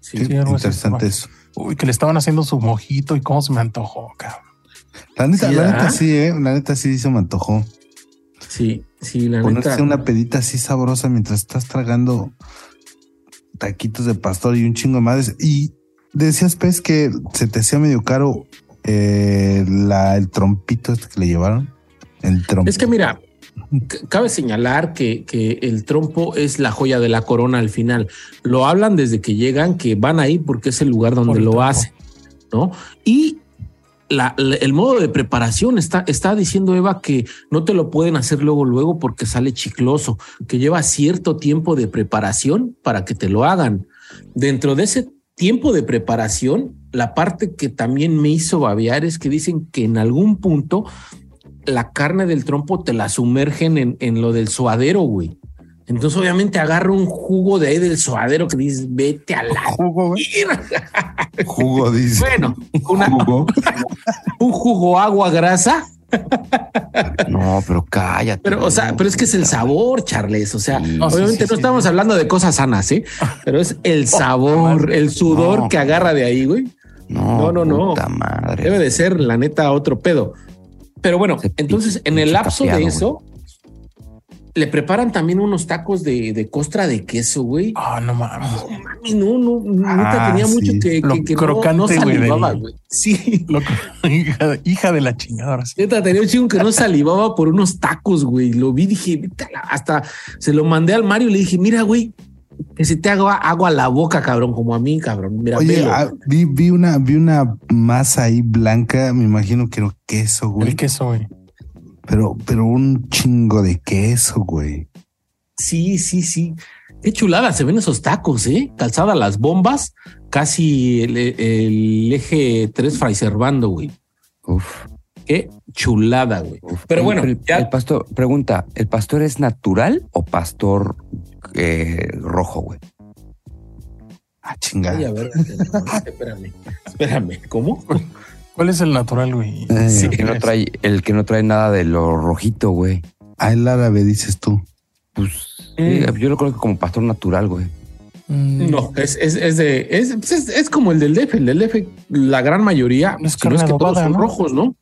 Sí. Qué Sí, interesante eso. Uy, que le estaban haciendo su mojito y cómo se me antojó, cabrón. La neta, Sí, la ¿verdad? neta sí, eh. La neta sí se me antojó. Sí, sí, la Ponerse neta. una pedita así sabrosa mientras estás tragando taquitos de pastor y un chingo de madres. Y decías, pues, que se te hacía medio caro eh, la, el trompito este que le llevaron. El trompo. Es que mira, cabe señalar que, que el trompo es la joya de la corona al final. Lo hablan desde que llegan, que van ahí porque es el lugar donde Por lo hacen, ¿no? Y la- la- el modo de preparación está, está diciendo Eva que no te lo pueden hacer luego, luego porque sale chicloso, que lleva cierto tiempo de preparación para que te lo hagan. Dentro de ese tiempo de preparación, la parte que también me hizo babear es que dicen que en algún punto la carne del trompo te la sumergen en, en lo del suadero, güey. Entonces, obviamente, agarra un jugo de ahí del suadero que dices, vete a la. jugo, güey. mierda". Jugo, dice. Bueno, una- Jugo. un jugo agua grasa, No, pero cállate. pero, o sea, pero es que es el sabor, Charles. O sea, Sí. No, sí, obviamente sí, no estamos hablando de cosas sanas, ¿eh? Pero es el sabor, el sudor No. que agarra de ahí, güey. No, no, no, madre. Debe de ser, la neta, otro pedo. Pero bueno, entonces en el lapso de eso, le preparan también unos tacos de, de costra de queso, güey. Ah, no mames. No, mami, no, no, neta Ah, tenía sí. mucho que, Lo que, que no- crocante, no, salivaba, güey. Sí, hija, de- hija de la chingada. ahora sí. neta tenía un chingo que no salivaba por unos tacos, güey. Lo vi, dije, hasta se lo mandé al Mario y le dije, mira, güey, que se te haga agua a la boca, cabrón, como a mí, cabrón. Mira, Oye, ah, vi, vi una, vi una masa ahí blanca, me imagino que era queso, güey. El queso, güey. Pero, pero un chingo de queso, güey. Sí, sí, sí. Qué chulada se ven esos tacos, ¿eh? Calzada las bombas, casi el, el eje 3 Fraiservando, güey. Uf, Qué chulada, güey. uf. Pero bueno, el, ya- el pastor, pregunta, ¿el pastor es natural o pastor eh, rojo, güey? Ah, chingada. Ay, a ver, espérame, espérame, ¿cómo? ¿Cuál es el natural, güey? Eh, El que no trae, el que no trae nada de lo rojito, güey. Ah, el árabe, dices tú. Pues sí, yo lo conozco como pastor natural, güey. Mm, No, es, es, es de, es, pues es, es como el del DF, el del DF, la gran mayoría, Es si no que todos son ¿no? rojos, ¿no?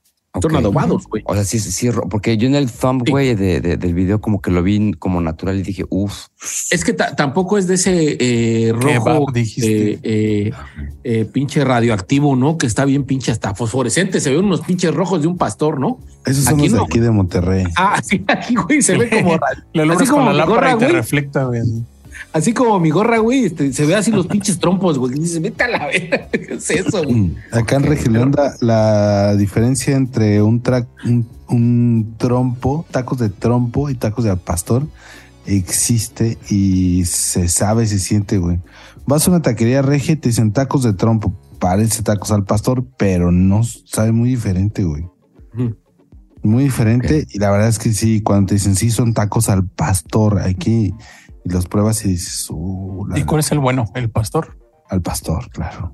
Son Ok. adobados, güey. O sea, sí, sí, sí, porque yo en el thumb, Sí. güey, de, de- del video como que lo vi como natural y dije, uff, Es que ta- tampoco es de ese eh, rojo dijiste. eh, eh, eh, pinche radioactivo, ¿no? Que está bien pinche hasta fosforescente. Se ven unos pinches rojos de un pastor, ¿no? Esos son Aquí los de no. aquí de Monterrey. Ah, sí, aquí, güey, se ve como, Lo así como con la mi gorra, lámpara y te güey. reflecta, güey. Así. como mi gorra, güey, este, se ve así los pinches trompos, güey. Dices, vete a la verga, ¿qué es eso, güey? Acá en Regilanda, la diferencia entre un, tra- un, un trompo, tacos de trompo y tacos de al pastor existe y se sabe, se siente, güey. Vas a una taquería regia y te dicen tacos de trompo, parece tacos al pastor, pero no sabe muy diferente, güey. Muy diferente. Y la verdad es que sí, cuando te dicen sí, son tacos al pastor aquí y los pruebas y dices, uh, ¿Y cuál es el bueno? El pastor. al pastor, claro.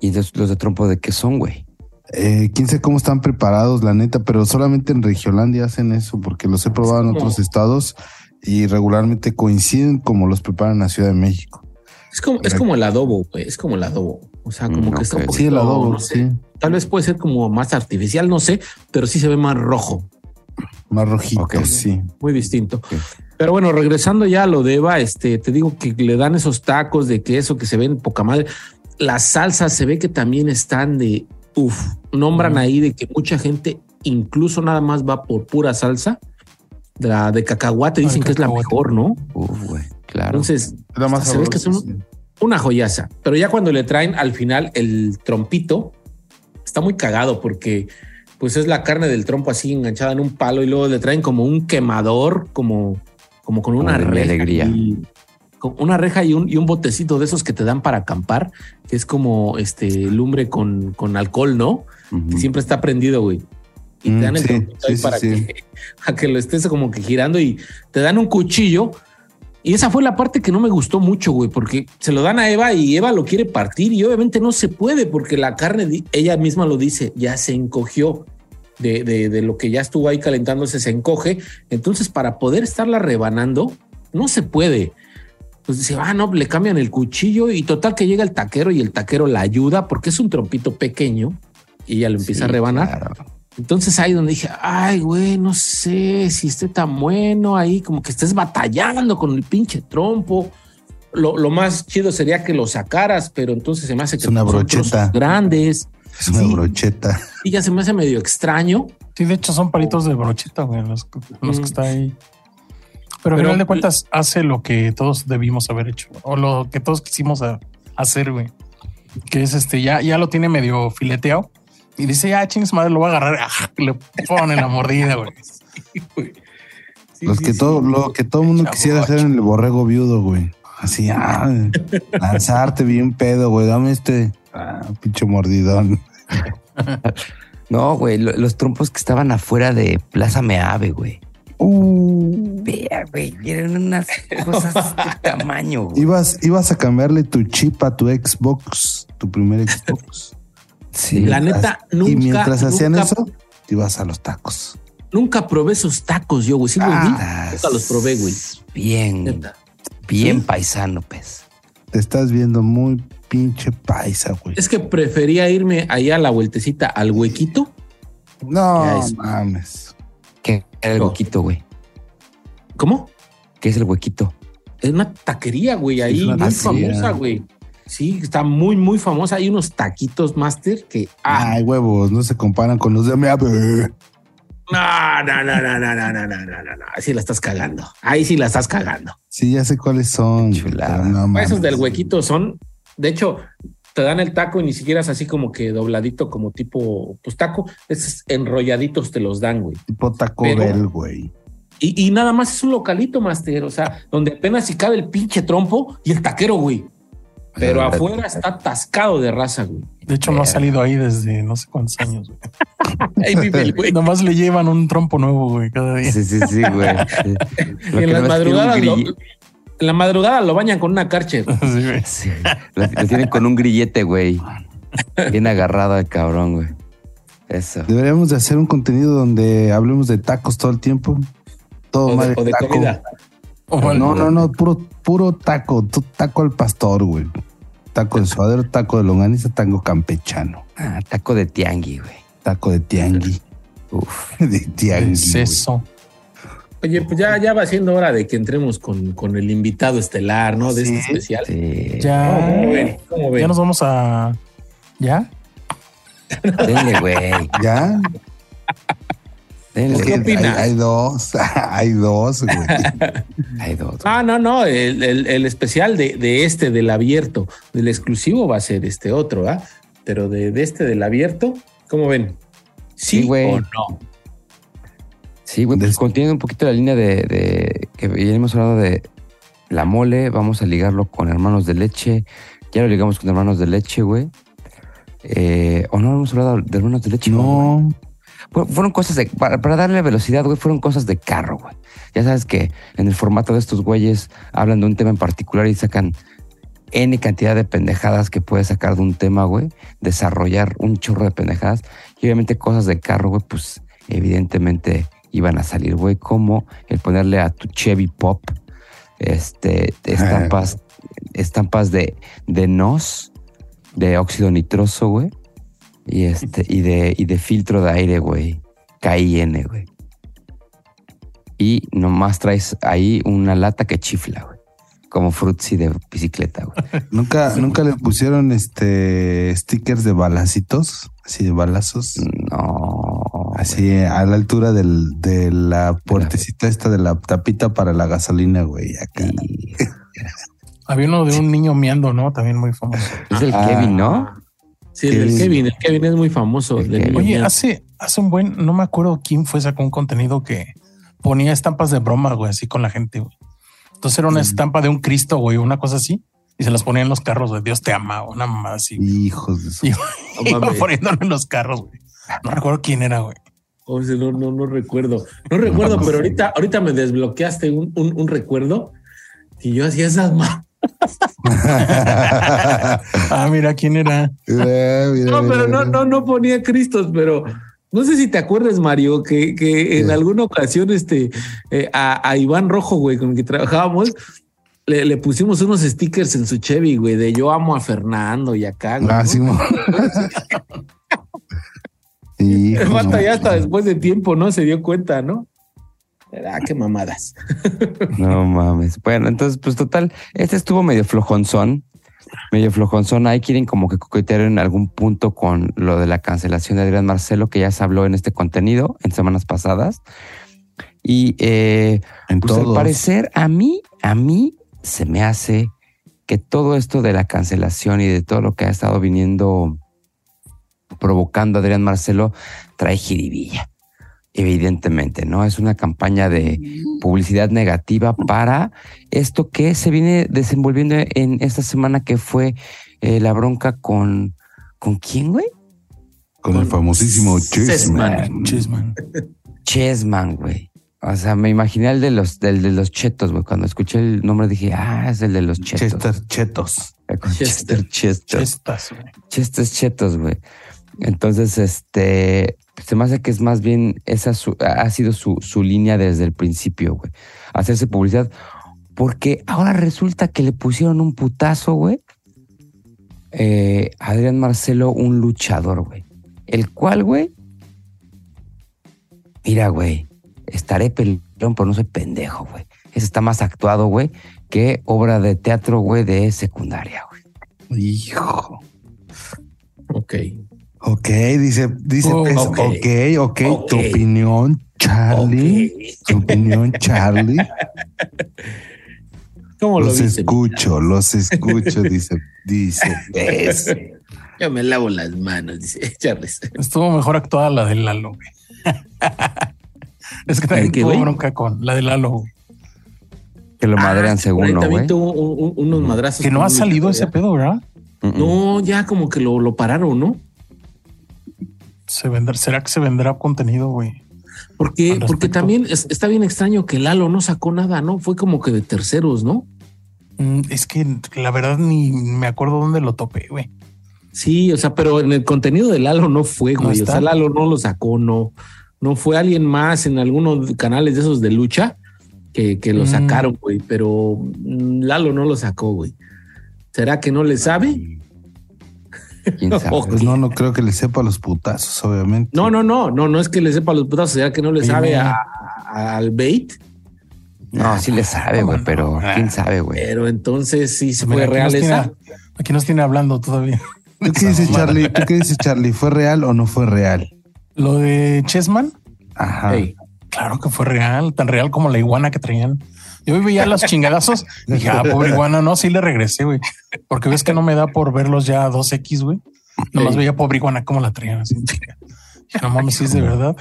y los, los de trompo de qué son, güey. Eh, quién sabe cómo están preparados, la neta, pero solamente en Regiolandia hacen eso, porque los he probado en otros estados y regularmente coinciden como los preparan en la Ciudad de México. Es como, es como el adobo, güey. Es como el adobo. O sea, como Mm, que está un poquito, Sí, el adobo, no sé, sí. Tal vez puede ser como más artificial, no sé, pero sí se ve más rojo. Más rojito, sí. muy distinto. Pero bueno, regresando ya a lo de Eva, este, te digo que le dan esos tacos de queso que se ven poca madre. Las salsas se ve que también están de uff. Nombran ahí de que mucha gente incluso nada más va por pura salsa. De la de cacahuate Ah, dicen que es la mejor, ¿no? Uf, güey, claro. Entonces, más se ve que son- sí. Una joyaza. Pero ya cuando le traen al final el trompito, está muy cagado porque pues es la carne del trompo así enganchada en un palo y luego le traen como un quemador, como, como con una Como reja. alegría. y- con una reja y un, y un botecito de esos que te dan para acampar, que es como este lumbre con, con alcohol, ¿no? Que siempre está prendido, güey. Y Mm, te dan el sí, ahí sí, para sí. que, a que lo estés como que girando y te dan un cuchillo. Y esa fue la parte que no me gustó mucho, güey, porque se lo dan a Eva y Eva lo quiere partir y obviamente no se puede porque la carne, ella misma lo dice, ya se encogió de, de- de lo que ya estuvo ahí calentándose, se encoge. Entonces, para poder estarla rebanando, no se puede. Pues dice, ah, no, le cambian el cuchillo y total que llega el taquero y el taquero la ayuda porque es un trompito pequeño y ella lo empieza a rebanar. claro. Entonces ahí donde dije, ay, güey, no sé si esté tan bueno ahí, como que estés batallando con el pinche trompo. Lo, lo más chido sería que lo sacaras, pero entonces se me hace que Es una son brocheta. grandes. Es una Sí. brocheta. Y ya se me hace medio extraño. Sí, de hecho son palitos de brocheta, güey, los, que- los Mm. que está ahí. Pero, al Pero- final de cuentas hace lo que todos debimos haber hecho o lo que todos quisimos a- hacer, güey. Que es este, ya, ya lo tiene medio fileteado y dice, ya chingues madre, lo va a agarrar. ¡ah! Le pone la mordida, güey. Sí, Los sí, que sí. todo, lo que todo mundo Chavo, quisiera hacer en el borrego viudo, güey. Así, ah, lanzarte bien pedo, güey. Dame este ah, pinche mordidón. No, güey, lo- los trompos que estaban afuera de Plaza Meave, güey. Uh, Vea, güey, eran unas cosas de tamaño, güey. ibas, ibas a cambiarle tu chip a tu Xbox, tu primer Xbox. Sí. La neta, nunca. y mientras hacían nunca- eso, te ibas a los tacos. Nunca probé esos tacos yo, güey. Sí. Ah, Nunca los probé, güey. Bien, Neta. bien ¿Sí? paisano, pues. Te estás viendo muy pinche paisa, güey. Es que prefería irme allá a la vueltecita al huequito. No es- mames. ¿Qué era el No. huequito, güey? ¿Cómo? ¿Qué es el huequito? Es una taquería, güey, ahí muy taquería. famosa, güey. Sí, está muy, muy famosa. Hay unos taquitos master que. Ah, Ay, huevos, no se comparan con los de Meave. no, no, no, no, no, no, no, no, no, no, no. Ahí sí la estás cagando. Ahí sí la estás cagando. Sí, ya sé cuáles son. Chulada. no. Esos del huequito son, de hecho, te dan el taco y ni siquiera es así como que dobladito, como tipo, pues taco, es enrolladitos te los dan, güey. Tipo Taco Pero- Bell, güey. Y, y nada más es un localito, master, o sea, donde apenas si cabe el pinche trompo y el taquero, güey. Pero afuera está atascado de raza, güey. De hecho, no ha salido ahí desde no sé cuántos años, güey. Ahí vive el güey. Nomás le llevan un trompo nuevo, güey, cada día. Sí, sí, sí, güey. En las madrugadas en la madrugada lo bañan con una carche. Sí, güey. Sí, lo, lo tienen con un grillete, güey. Bien agarrado el cabrón, güey. Eso. Deberíamos de hacer un contenido donde hablemos de tacos todo el tiempo. Todo O de, madre o de taco. comida. O No, no, no, puro, puro taco, taco al pastor, güey. Taco de suadero, taco de longaniza, taco campechano, Ah, taco de tiangui, güey. taco de tiangui, Uf. de ¿qué tiangui. es güey. Oye, pues ya, ya va siendo hora de que entremos con, con el invitado estelar, ¿no? De Sí. este especial. Sí. Ya, ¿Cómo ven? ¿Cómo ven? ya nos vamos a. ¿Ya? Denle, güey. ¿Ya? Que ¿Qué hay, opinas? hay dos, hay dos, güey. Hay dos. Ah, no, no, el, el- el especial de, de este, del abierto, del exclusivo va a ser este otro, ¿ah? Pero de, de este, del abierto, ¿cómo ven? ¿Sí, Sí, güey. o no? Sí, güey, pues continuando un poquito la línea de, de que ya hemos hablado de la mole, vamos a ligarlo con hermanos de leche. Ya lo ligamos con hermanos de leche, güey. Eh, o no hemos hablado de hermanos de leche. No, Fu- Fueron cosas de. Para, para darle velocidad, güey, fueron cosas de carro, güey. Ya sabes que en el formato de estos güeyes hablan de un tema en particular y sacan N cantidad de pendejadas que puedes sacar de un tema, güey. Desarrollar un chorro de pendejadas. Y obviamente cosas de carro, güey, pues evidentemente iban a salir, güey. Como el ponerle a tu Chevy Pop este, estampas, estampas de, de NOS, de óxido nitroso, güey. Y este, y de, y de filtro de aire, güey. KIN, güey. Y nomás traes ahí una lata que chifla, güey. Como frutzi de bicicleta, güey. nunca, nunca le pusieron este stickers de balacitos, así de balazos, No. Así a la altura del, de la puertecita esta de la tapita para la gasolina, güey. Acá. Sí. Había uno de un niño miando, ¿no? También muy famoso. Es el Ah. Kevin, ¿no? Sí, el Kevin. Kevin. El Kevin es muy famoso. El del Kevin. Oye, hace, hace un buen, no me acuerdo quién fue, sacó un contenido que ponía estampas de broma, güey, así con la gente, güey. Entonces era una estampa de un Cristo, güey, una cosa así, y se las ponía en los carros, de Dios te ama, una mamá así. güey. Hijos de su. Y iba mames. poniéndolo en los carros, güey. No recuerdo quién era, güey. O sea, no, no, no recuerdo. No recuerdo, pero ahorita, ahorita me desbloqueaste un, un, un recuerdo y yo hacía esas ma- Ah, mira quién era. Mira, mira, No, pero mira, no, no, no ponía Cristos, pero no sé si te acuerdas, Mario, que, que en Sí. alguna ocasión este eh, a, a Iván Rojo, güey, con el que trabajábamos, le, le pusimos unos stickers en su Chevy, güey, de yo amo a Fernando y acá. güey, Ah, ¿no? Hijo, El vato no. ya hasta después de tiempo, ¿no? Se dio cuenta, ¿no? Ah, qué mamadas. No mames. Bueno, entonces, pues total, este estuvo medio flojonzón. Medio flojonzón. Ahí quieren como que coquetear en algún punto con lo de la cancelación de Adrián Marcelo, que ya se habló en este contenido en semanas pasadas. Y eh, En pues al parecer, a mí, a mí se me hace que todo esto de la cancelación y de todo lo que ha estado viniendo provocando Adrián Marcelo trae jiribilla. Evidentemente, ¿no? Es una campaña de publicidad negativa para esto que se viene desenvolviendo en esta semana que fue eh, la bronca con. ¿Con quién, güey? Con el famosísimo Chessman. Chessman. Chessman, güey. O sea, me imaginé el de los, del de los chetos, güey. Cuando escuché el nombre dije, ah, es el de los chetos. Chester Chetos. Chester, Chester. Chester. Chestas, güey. Chistes chetos, güey. Entonces, este, se me hace que es más bien, esa ha sido su, línea desde el principio, güey. Hacerse publicidad. Porque ahora resulta que le pusieron un putazo, güey. eh, Adrián Marcelo, un luchador, güey. El cual, güey. Mira, güey. Estaré pelón, pero no soy pendejo, güey. Ese está más actuado, güey, que obra de teatro, güey, de secundaria, güey. Hijo. Ok. Ok, dice, dice, Oh, Pez, ok. ok, ok, tu opinión, Charlie. Tu opinión, Charlie. ¿Cómo lo Los escucho, los escucho, dice, dice. Pez. Yo me lavo las manos, dice Charles. Estuvo mejor actuada la de Lalo, güey. es que también ¿De qué, tuvo bronca con la de Lalo. Que lo madrean Ah, por ahí según, ¿no, También güey. tuvo un- un- unos madrazos. Que no ha salido ese pedo, ¿verdad? No, ya como que lo, lo pararon, ¿no? Se vendrá, ¿Será que se vendrá contenido, güey? Porque, porque también es- está bien extraño que Lalo no sacó nada, ¿no? Fue como que de terceros, ¿no? Mm, Es que la verdad ni me acuerdo dónde lo topé, güey. Sí, o sea, pero en el contenido de Lalo no fue, No güey. o está. sea, Lalo no lo sacó, no. No fue alguien más en algunos canales de esos de lucha que, que lo Mm. sacaron, güey. Pero mm, Lalo no lo sacó, güey. ¿Será que no le sabe? ¿Quién sabe? Ojo. Pues no, no creo que le sepa los putazos, obviamente. No, no, no, no, no es que le sepa los putazos, será que no le sabe a- a- al bait. No, sí le sabe, güey, no, pero no. quién sabe, güey. Pero entonces sí se Mira, fue real nos esa. tiene- aquí nos tiene hablando todavía. ¿Tú qué dices, Charlie? ¿Tú qué dices, Charlie? ¿Fue real o no fue real? Lo de Chessman, Ajá. Claro que fue real, tan real como la iguana que traían. Yo veía los chingadazos y dije, ah, pobre iguana, no, sí le regresé, güey. Porque ves que no me da por verlos ya a 2X, güey. Nomás Ey. veía pobre iguana cómo la traían así. Dije, No mames, sí es de verdad.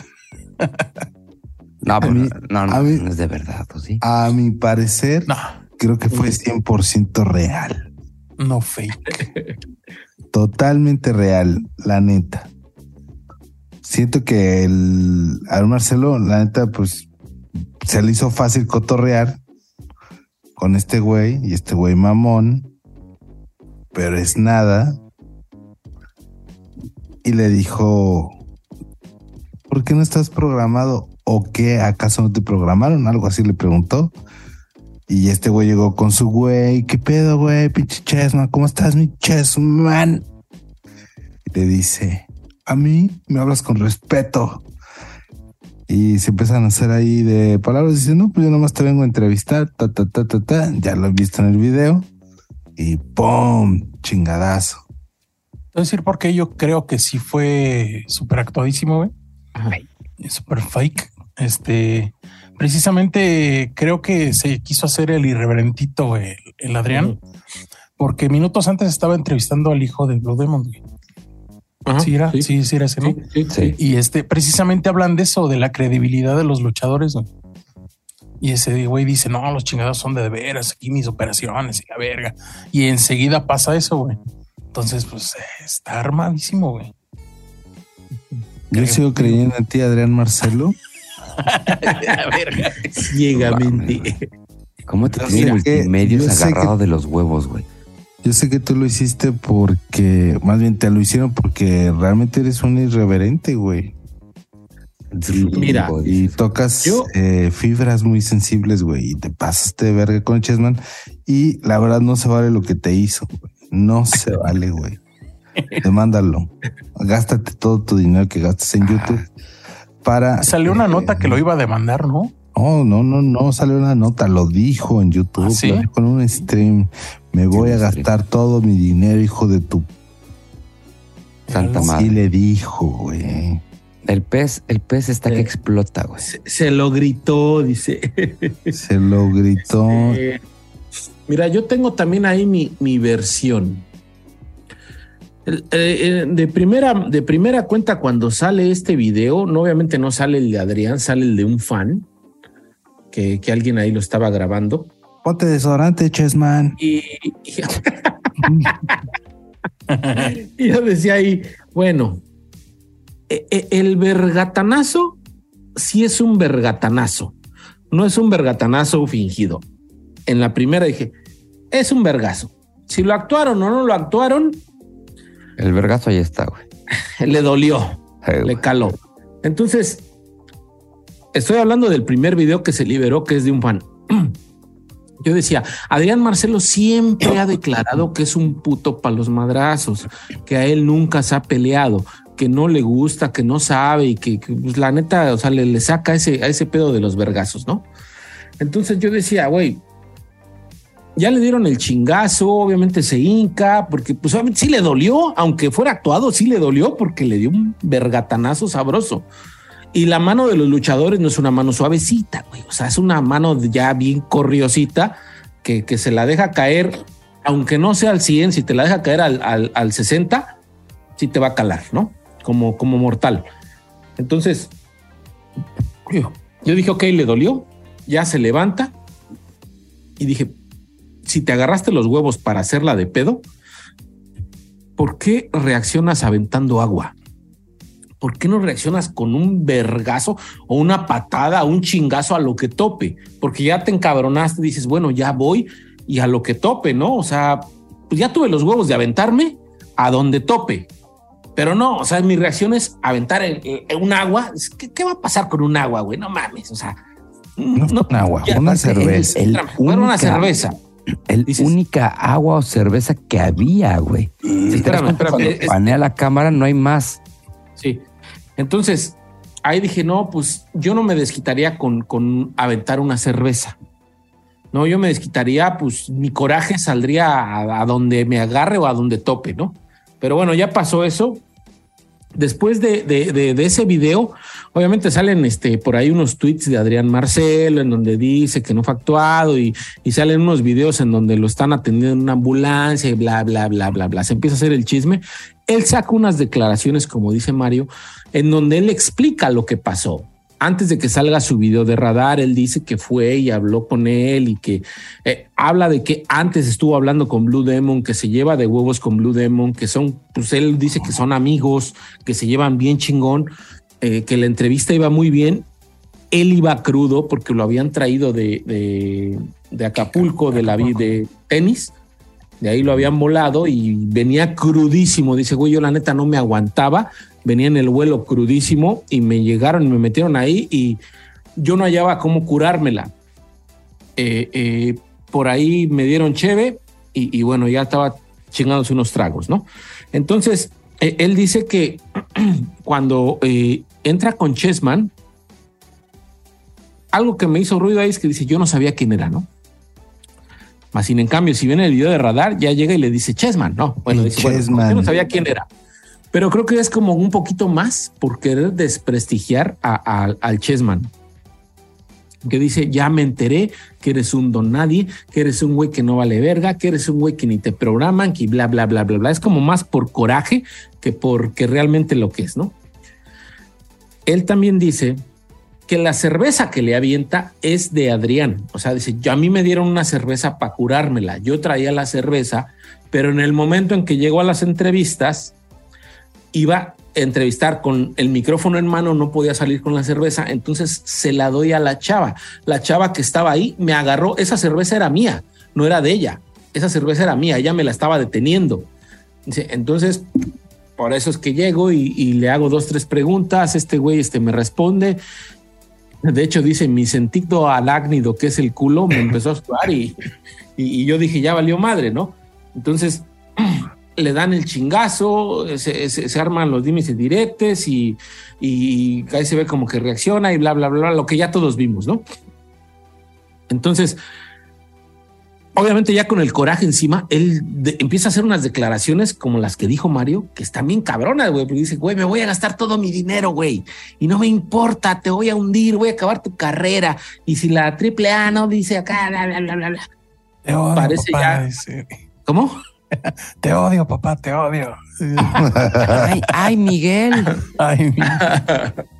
No, pero mí- no, no, a mí- no es de verdad, ¿o sí? A mi parecer, No, creo que fue 100% real. no fake. Totalmente real, la neta. Siento que el al Marcelo, la neta, pues se le hizo fácil cotorrear con este güey y este güey mamón, pero es nada. Y le dijo, ¿por qué no estás programado? ¿O qué? ¿Acaso no te programaron? Algo así le preguntó. Y este güey llegó con su güey. ¿Qué pedo, güey? Pinche Chessman. ¿Cómo estás, mi Chessman? Y le dice, a mí me hablas con respeto. Y se empiezan a hacer ahí de palabras. Dice, no, pues yo nomás te vengo a entrevistar. Ta, ta, ta, ta, ta. Ya lo he visto en el video. Y ¡pum! Chingadazo. Te voy a decir por qué yo creo que sí fue súper actuadísimo, güey. Súper fake. Este, precisamente creo que se quiso hacer el irreverentito, el, el Adrián, porque minutos antes estaba entrevistando al hijo de Blue Demon. güey. Ajá, sí, era, sí, sí, era ese, ¿no? sí, sí, Sí. Y este, precisamente hablan de eso, de la credibilidad de los luchadores. Y ese güey dice, no, los chingados son de, veras, aquí mis operaciones y la verga. Y enseguida pasa eso, güey. Entonces, pues, está armadísimo, güey. Yo sigo creyendo en ti, Adrián Marcelo. La verga. Ciegamente. ¿Cómo te tiene multimedios agarrado de los huevos, güey? Yo sé que tú lo hiciste porque, más bien te lo hicieron porque realmente eres un irreverente, güey. Mira, Y tocas Yo- eh, fibras muy sensibles, güey. Y te pasaste de verga con Chessman. Y la verdad no se vale lo que te hizo. güey. No se vale, güey. Demándalo. Gástate todo tu dinero que gastas en YouTube para. Salió una eh, nota que lo iba a demandar, ¿no? Oh, no, no, no salió una nota. Lo dijo en YouTube. ¿Ah, sí? Lo dijo en un stream. Me voy a gastar todo mi dinero, hijo de tu. Santa Sí madre. le dijo, güey. El pez, el pez está que Sí. explota, güey. Se, se lo gritó, dice. Se lo gritó. Eh, mira, yo tengo también ahí mi, mi versión. El- eh, eh, de, primera, de primera cuenta, cuando sale este video, no, obviamente no sale el de Adrián, sale el de un fan, que, que alguien ahí lo estaba grabando. Ponte desodorante, Chessman. Y, y- y yo decía ahí, bueno, e- e- el vergatanazo sí es un vergatanazo, no es un vergatanazo fingido. En la primera dije, es un vergazo. Si lo actuaron o no lo actuaron, El vergazo ahí está, güey. le dolió, le caló. Entonces, estoy hablando del primer video que se liberó, que es de un fan. Yo decía, Adrián Marcelo siempre ha declarado que es un puto para los madrazos, que a él nunca se ha peleado, que no le gusta, que no sabe y que, pues, la neta, o sea, le, saca ese, a ese pedo de los vergazos, ¿no? Entonces yo decía, güey, ya le dieron el chingazo, obviamente se hinca, porque pues sí le dolió, aunque fuera actuado, sí le dolió porque le dio un vergatanazo sabroso. Y la mano de los luchadores no es una mano suavecita, güey. O sea, es una mano ya bien corriosita que, que se la deja caer, aunque no sea al 100, si te la deja caer al, al, al 60, sí te va a calar, ¿no? Como, como mortal. Entonces, yo, dije, ok, le dolió, ya se levanta. Y dije, si te agarraste los huevos para hacerla de pedo, ¿por qué reaccionas aventando agua? ¿Por qué no reaccionas con un vergazo o una patada, un chingazo a lo que tope? Porque ya te encabronaste, dices, bueno, ya voy y a lo que tope, ¿no? O sea, pues ya tuve los huevos de aventarme a donde tope. Pero no, o sea, mi reacción es aventar en, en un agua. ¿Qué, ¿Qué, va a pasar con un agua, güey? No mames, o sea, No, no un agua, ya, una cerveza. el- fuera una única- cerveza. El Dices- única agua o cerveza que había, güey. Si Espérame, cuenta, espérame, cuando es- panea la cámara, no hay más. Sí. Entonces, ahí dije, no, pues yo no me desquitaría con, con aventar una cerveza. No, yo me desquitaría, pues mi coraje saldría a, a donde me agarre o a donde tope, ¿no? Pero bueno, ya pasó eso. Después de, de- de- de ese video, obviamente salen este, por ahí unos tweets de Adrián Marcelo en donde dice que no fue actuado y, y salen unos videos en donde lo están atendiendo en una ambulancia y bla, bla, bla, bla, bla. Se empieza a hacer el chisme. Él saca unas declaraciones, como dice Mario, en donde él explica lo que pasó. Antes de que salga su video de radar, él dice que fue y habló con él y que eh, habla de que antes estuvo hablando con Blue Demon, que se lleva de huevos con Blue Demon, que son, pues él dice que son amigos, que se llevan bien chingón, eh, que la entrevista iba muy bien. Él iba crudo porque lo habían traído de, de, de Acapulco, de la vi- de tenis. De ahí lo habían volado y venía crudísimo. Dice, güey, yo la neta no me aguantaba. Venía en el vuelo crudísimo y me llegaron y me metieron ahí y yo no hallaba cómo curármela. Eh, eh, por ahí me dieron cheve y, bueno, ya estaba chingándose unos tragos, ¿no? Entonces, eh, él dice que cuando entra con Chessman, algo que me hizo ruido ahí es que dice, yo no sabía quién era, ¿no? Más sin en cambio, si viene el video de radar, ya llega y le dice Chessman, ¿no? Bueno, Chessman. yo no sabía quién era. Pero creo que es como un poquito más por querer desprestigiar a- a- al Chessman. que dice, ya me enteré que eres un don nadie, que eres un güey que no vale verga, que eres un güey que ni te programan, que bla, bla, bla, bla, bla. Es como más por coraje que porque realmente lo que es, ¿no? Él también dice que la cerveza que le avienta es de Adrián. O sea, dice, yo, a mí me dieron una cerveza para curármela. Yo traía la cerveza, pero en el momento en que llegó a las entrevistas, iba a entrevistar con el micrófono en mano, no podía salir con la cerveza, entonces se la doy a la chava. La chava que estaba ahí me agarró, esa cerveza era mía, no era de ella. Esa cerveza era mía, ella me la estaba deteniendo. Entonces, por eso es que llego y, le hago dos, tres preguntas. Este güey este, me responde. De hecho, dice mi sentido alácnido, que es el culo, me empezó a actuar y, y, yo dije, ya valió madre, ¿no? Entonces le dan el chingazo, se, arman los dimes y diretes y, y ahí se ve como que reacciona y bla, bla, bla, lo que ya todos vimos, ¿no? Entonces, obviamente ya con el coraje encima, él empieza a hacer unas declaraciones como las que dijo Mario, que están bien cabronas, güey, porque dice, güey, me voy a gastar todo mi dinero, güey, y no me importa, te voy a hundir, voy a acabar tu carrera, y si la triple A no dice acá, bla, bla, bla, bla, bla. Parece ya... ¿Cómo? Te odio, papá, te odio. ay, ay, Miguel. Ay, Miguel.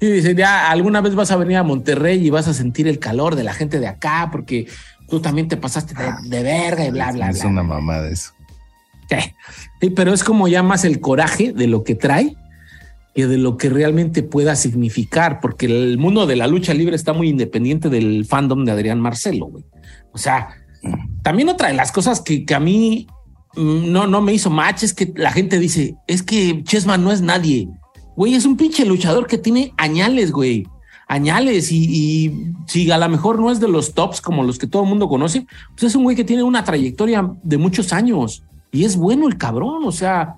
Y dice, ya alguna vez vas a venir a Monterrey y vas a sentir el calor de la gente de acá, porque tú también te pasaste de, verga y bla, bla, bla. Es una mamá de eso. Sí, pero es como ya más el coraje de lo que trae que de lo que realmente pueda significar, porque el mundo de la lucha libre está muy independiente del fandom de Adrián Marcelo, güey. O sea, también otra de las cosas que, a mí mm, no, no me hizo match es que la gente dice, es que Chessman no es nadie. Güey, es un pinche luchador que tiene añales, güey. Añales y, si a lo mejor no es de los tops como los que todo el mundo conoce, pues es un güey que tiene una trayectoria de muchos años y es bueno el cabrón, o sea,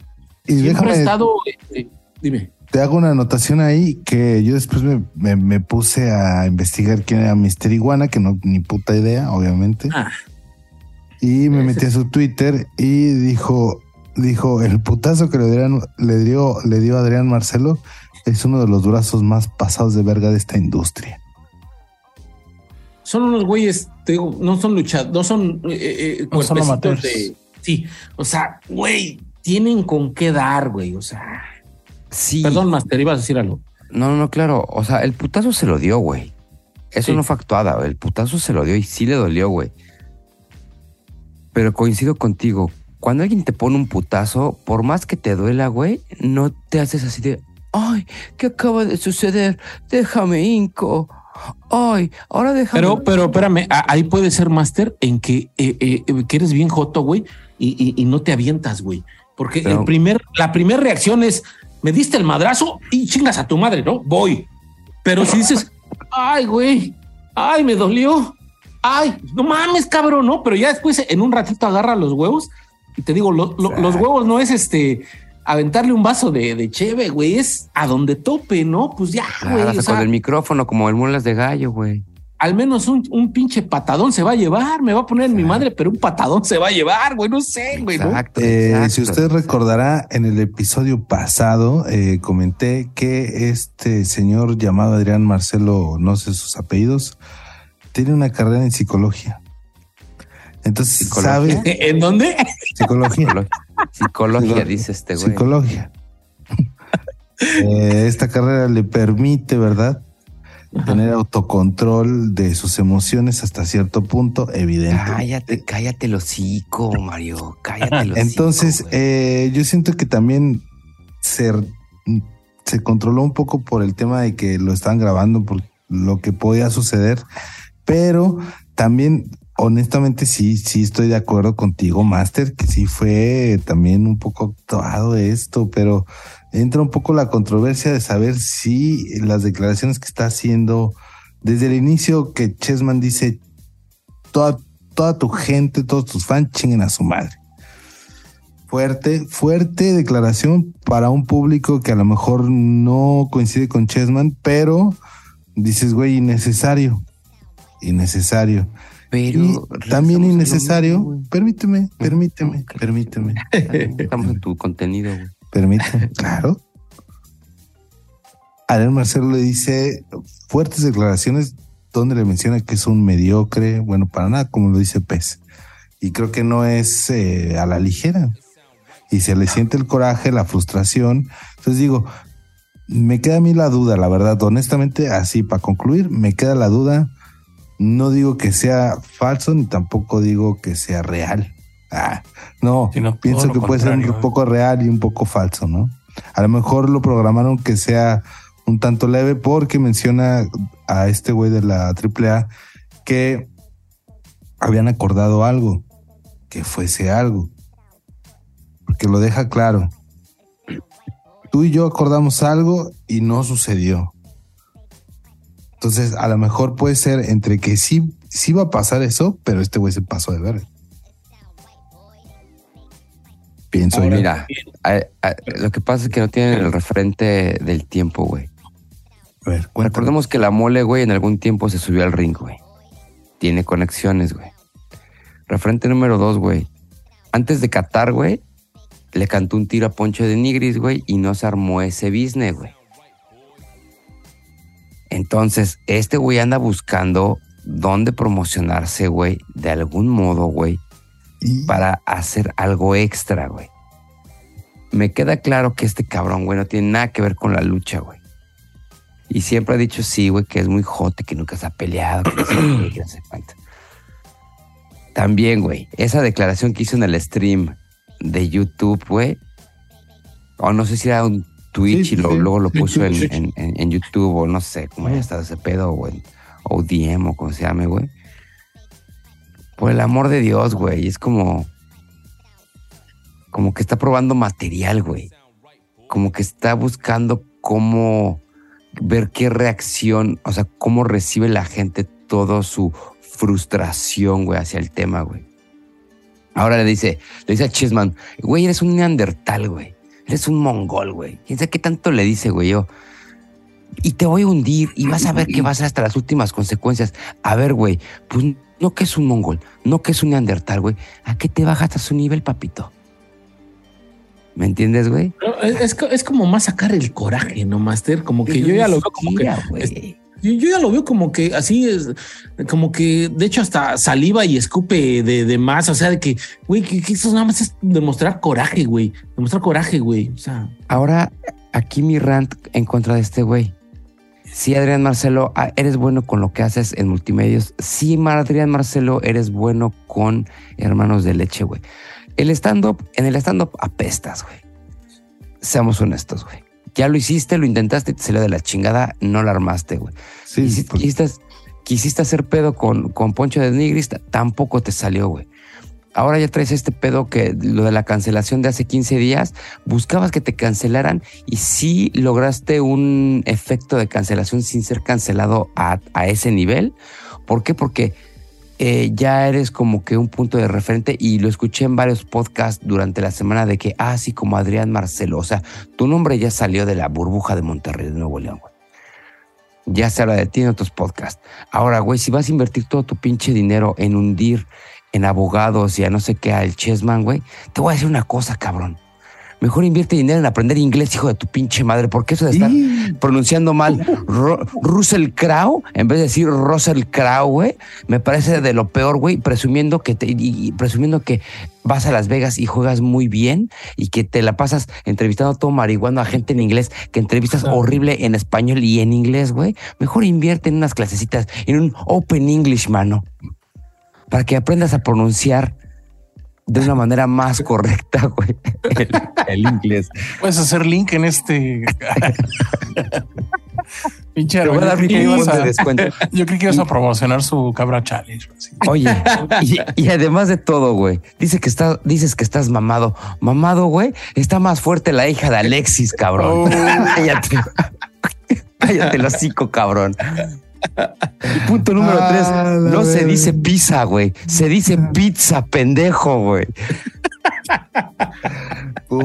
y siempre ha estado, este, dime. Te hago una anotación ahí que yo después me, puse a investigar quién era Mister Iguana, que no ni puta idea, obviamente. Ah. Y me metí a su Twitter y dijo, dijo, el putazo que le, dieron, le, dio, le dio Adrián Marcelo es uno de los brazos más pasados de verga de esta industria. Son unos güeyes, te digo, no son luchados, no son, eh, eh, no son de, sí, o sea, güey, tienen con qué dar, güey, o sea. Sí. Perdón, Master, ibas a decir algo. No, no, claro, o sea, el putazo se lo dio, güey. Eso no fue actuada, el putazo se lo dio y sí le dolió, güey. Pero coincido contigo. Cuando alguien te pone un putazo, por más que te duela, güey, no te haces así de, ay, ¿qué acaba de suceder? Déjame, Inco. Ay, ahora déjame. Pero, pero espérame, ahí puede ser, Master, en que, eh, eh, que eres bien joto, güey, y, no te avientas, güey. Porque el primer, la primera reacción es, me diste el madrazo y chingas a tu madre, ¿no? Voy. Pero si dices, ay, güey, ay, me dolió, ay, no mames, cabrón, ¿no? Pero ya después en un ratito agarra los huevos y te digo, los huevos no es este aventarle un vaso de, de cheve, güey, es a donde tope, ¿no? Pues ya, güey. con el micrófono como el mulas de gallo, güey. Al menos un, un, pinche patadón se va a llevar, me va a poner en mi madre, pero un patadón se va a llevar, güey, no sé, güey. Exacto, eh, si usted recordará, en el episodio pasado eh, comenté que este señor llamado Adrián Marcelo, no sé sus apellidos, tiene una carrera en psicología. Entonces, ¿sabe? ¿En dónde? Psicología. Psicología, dice este güey. Psicología. Eh, esta carrera le permite, ¿verdad? Tener autocontrol de sus emociones hasta cierto punto, evidente. Cállate, cállate el hocico, Mario. Cállate el hocico. Entonces, eh, yo siento que también se, se controló un poco por el tema de que lo estaban grabando, por lo que podía suceder pero también honestamente sí, sí estoy de acuerdo contigo, Master, que sí fue también un poco actuado esto, pero entra un poco la controversia de saber si las declaraciones que está haciendo desde el inicio que Chessman dice toda, toda tu gente, todos tus fans chinguen a su madre. Fuerte, fuerte declaración para un público que a lo mejor no coincide con Chessman, pero dices, güey, innecesario innecesario. Pero también innecesario, permíteme, permíteme, permíteme. Estamos en tu contenido. Permíteme, claro. Ariel Marcelo le dice fuertes declaraciones donde le menciona que es un mediocre, bueno, para nada, como lo dice Pez. Y creo que no es eh, a la ligera. Y se le siente el coraje, la frustración. Entonces digo, me queda a mí la duda, la verdad, honestamente, así para concluir, me queda la duda. No digo que sea falso ni tampoco digo que sea real. Ah, no, Sino pienso que puede ser un ¿eh? poco real y un poco falso, ¿no? A lo mejor lo programaron que sea un tanto leve porque menciona a este güey de la AAA que habían acordado algo, que fuese algo. Porque lo deja claro. Tú y yo acordamos algo y no sucedió. Entonces, a lo mejor puede ser entre que sí, sí va a pasar eso, pero este güey se pasó de ver. Pienso Ahora. Mira, a- a- lo que pasa es que no tienen el referente del tiempo, güey. A ver, cuéntame. Recordemos que la mole, güey, en algún tiempo se subió al ring, güey. Tiene conexiones, güey. Referente número dos, güey. Antes de Qatar, güey, le cantó un tiro a Poncho de Nigris, güey, y no se armó ese business, güey. Entonces, este güey anda buscando dónde promocionarse, güey, de algún modo, güey, Y- para hacer algo extra, güey. Me queda claro que este cabrón, güey, no tiene nada que ver con la lucha, güey. Y siempre ha dicho sí, güey, que es muy jote, que nunca se ha peleado, que no que sé cuánto. También, güey, esa declaración que hizo en el stream de YouTube, güey, o no sé si era un Twitch Sí, y lo- sí, luego lo puso en YouTube, o no sé cómo haya estado ese pedo, güey, o DM, o como se llame, güey. Por el amor de Dios, güey, es como. Como que está probando material, güey. Como que está buscando cómo ver qué reacción, o sea, cómo recibe la gente toda su frustración, güey, hacia el tema, güey. Ahora le dice, le dice a Chisman, güey, eres un neandertal, güey. Eres un mongol, güey. ¿Quién sabe qué tanto le dice, güey? Yo. Y te voy a hundir y vas a ver que vas hasta las últimas consecuencias. A ver, güey, pues no que es un mongol, no que es un neandertal, güey. ¿A qué te bajas a su nivel, papito? ¿Me entiendes, güey? No, es, es co- es como más sacar el coraje, ¿no, Master? Como que yo ya lo veo como que. Yo, ya lo veo como que así es, como que de hecho hasta saliva y escupe de, de más. O sea, de que, güey, que, que eso nada más es demostrar coraje, güey. Demostrar coraje, güey. O sea, Ahora, aquí mi rant en contra de este güey. Sí, Adrián Marcelo, ah, eres bueno con lo que haces en multimedios. Sí, Adrián Marcelo, eres bueno con hermanos de leche, güey. El stand-up, en el stand-up apestas, güey. Seamos honestos, güey. Ya lo hiciste, lo intentaste, te salió de la chingada, no la armaste, güey. Sí, Quisiste, pues, quisiste, quisiste hacer pedo con, con Poncho de Nigris, tampoco te salió, güey. Ahora ya traes este pedo que lo de la cancelación de hace 15 días, buscabas que te cancelaran y sí lograste un efecto de cancelación sin ser cancelado a, a ese nivel. ¿Por qué? Porque eh, ya eres como que un punto de referente y lo escuché en varios podcasts durante la semana de que, ah, sí, como Adrián Marcelo, o sea, tu nombre ya salió de la burbuja de Monterrey, de Nuevo León, güey. Ya se habla de ti en otros podcasts. Ahora, güey, si vas a invertir todo tu pinche dinero en hundir en abogados y a no sé qué al Chessman, güey, te voy a decir una cosa, cabrón. Mejor invierte dinero en aprender inglés, hijo de tu pinche madre, porque eso de estar y- pronunciando mal Ro- Russell Crowe en vez de decir Russell Crowe, güey, me parece de lo peor, güey, presumiendo que te, y- presumiendo que vas a Las Vegas y juegas muy bien y que te la pasas entrevistando todo marihuana a gente en inglés, que entrevistas horrible en español y en inglés, güey. Mejor invierte en unas clasecitas, en un Open English, mano, para que aprendas a pronunciar de una manera más correcta, güey, el, el inglés. Puedes hacer link en este. Pinche Te voy a yo dar mi de a- descuento. yo creí que ibas a promocionar su cabra challenge. Oye, y, y además de todo, güey, dice que está, dices que estás mamado. Mamado, güey, está más fuerte la hija de Alexis, cabrón. Oh. Cállate. Cállate el hocico, cabrón. Y punto número Ah, tres, no se dice pizza, güey. Se dice pizza, pendejo, güey.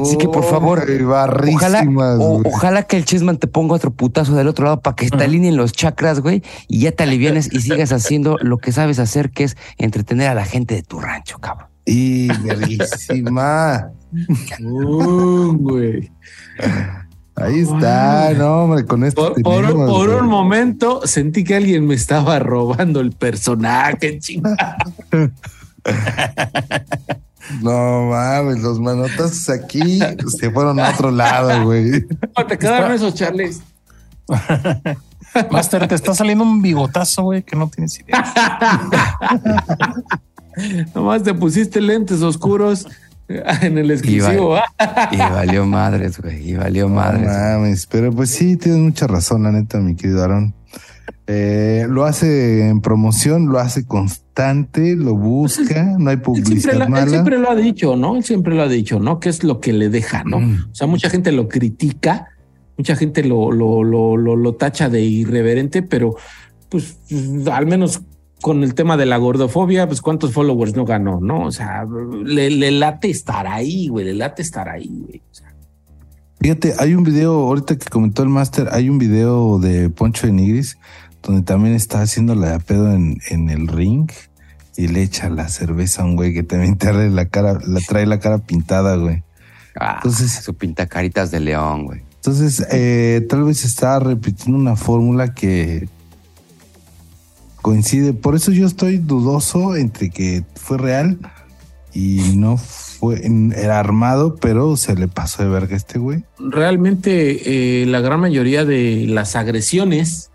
Así que, por favor, Uy, Ojalá, o- ojalá que el Chessman te ponga otro putazo del otro lado para que te alineen los chakras, güey, y ya te alivienes y sigas haciendo lo que sabes hacer, que es entretener a la gente de tu rancho, cabrón. Y verguísima. uh, güey. Ahí está, no, hombre, con esto. Por, tenemos, un momento sentí que alguien me estaba robando el personaje, chingada. No mames, los manotazos aquí se fueron a otro lado, güey. ¿Cómo te quedaron esos charles? Master, te está saliendo un bigotazo, güey, que no tienes idea. Nomás te pusiste lentes oscuros en el exclusivo. Y valió madres, güey. Y valió No madres. mames, pero pues sí, tienes mucha razón, la neta, mi querido Aaron. Eh, lo hace en promoción, lo hace constante, lo busca, no hay Él siempre, publicidad él mala. siempre lo ha dicho, ¿no? Él siempre lo ha dicho, ¿no? Que es lo que le deja, ¿no? Mm. O sea, mucha gente lo critica, mucha gente lo, lo, lo, lo, lo tacha de irreverente, pero pues al menos con el tema de la gordofobia, pues cuántos followers no ganó, ¿no? O sea, le, le late estar ahí, güey, le late estar ahí, güey. O sea, Fíjate, hay un video, ahorita que comentó el máster, hay un video de Poncho de Nigris donde también está haciendo la pedo en, en el ring y le echa la cerveza a un güey que también trae la cara, la trae la cara pintada, güey. Ah, Entonces- su pintacaritas de león, güey. Entonces, eh, tal vez está repitiendo una fórmula que coincide. Por eso yo estoy dudoso entre que fue real y no fue, era armado, pero se le pasó de verga a este güey. realmente eh, la gran mayoría de las agresiones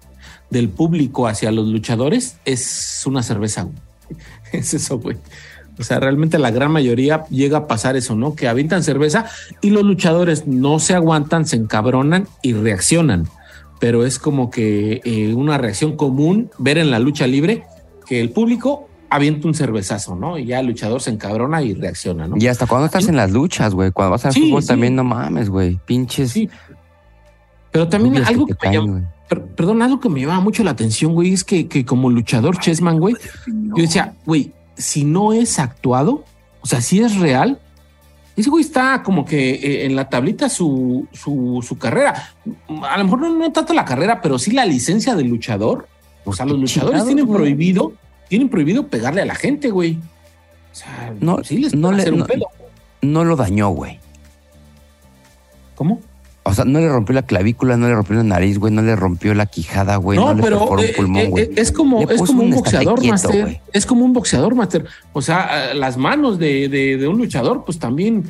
del público hacia los luchadores es una cerveza. Es eso, güey. O sea, realmente la gran mayoría llega a pasar eso, ¿no? Que avientan cerveza y los luchadores no se aguantan, se encabronan y reaccionan. Pero es como que eh, una reacción común ver en la lucha libre que el público avienta un cervezazo, ¿no? Y ya el luchador se encabrona y reacciona, ¿no? Y hasta cuando estás en las luchas, güey. Cuando vas al Sí, fútbol sí. también, no mames, güey. Pinches. Sí. Pero también algo que me llama- perdón, algo que me llamaba mucho la atención, güey, es que, que como luchador Chessman, güey, yo decía, güey, si no es actuado, o sea, si es real, ese güey está como que eh, en la tablita su, su, su carrera. A lo mejor no, no tanto la carrera, pero sí la licencia del luchador. O sea, los qué luchadores tienen güey. prohibido, tienen prohibido pegarle a la gente, güey. O sea, No, sí les no puede le- hacer un pedo. No lo dañó, güey. ¿Cómo? O sea, no le rompió la clavícula, no le rompió la nariz, güey, no le rompió la quijada, güey, no, no, le pero perforó eh, un pulmón, eh, güey. eh, es como, Le es como un boxeador, quieto, Master. güey. Es como un boxeador, Master. O sea, las manos de, de- de un luchador, pues también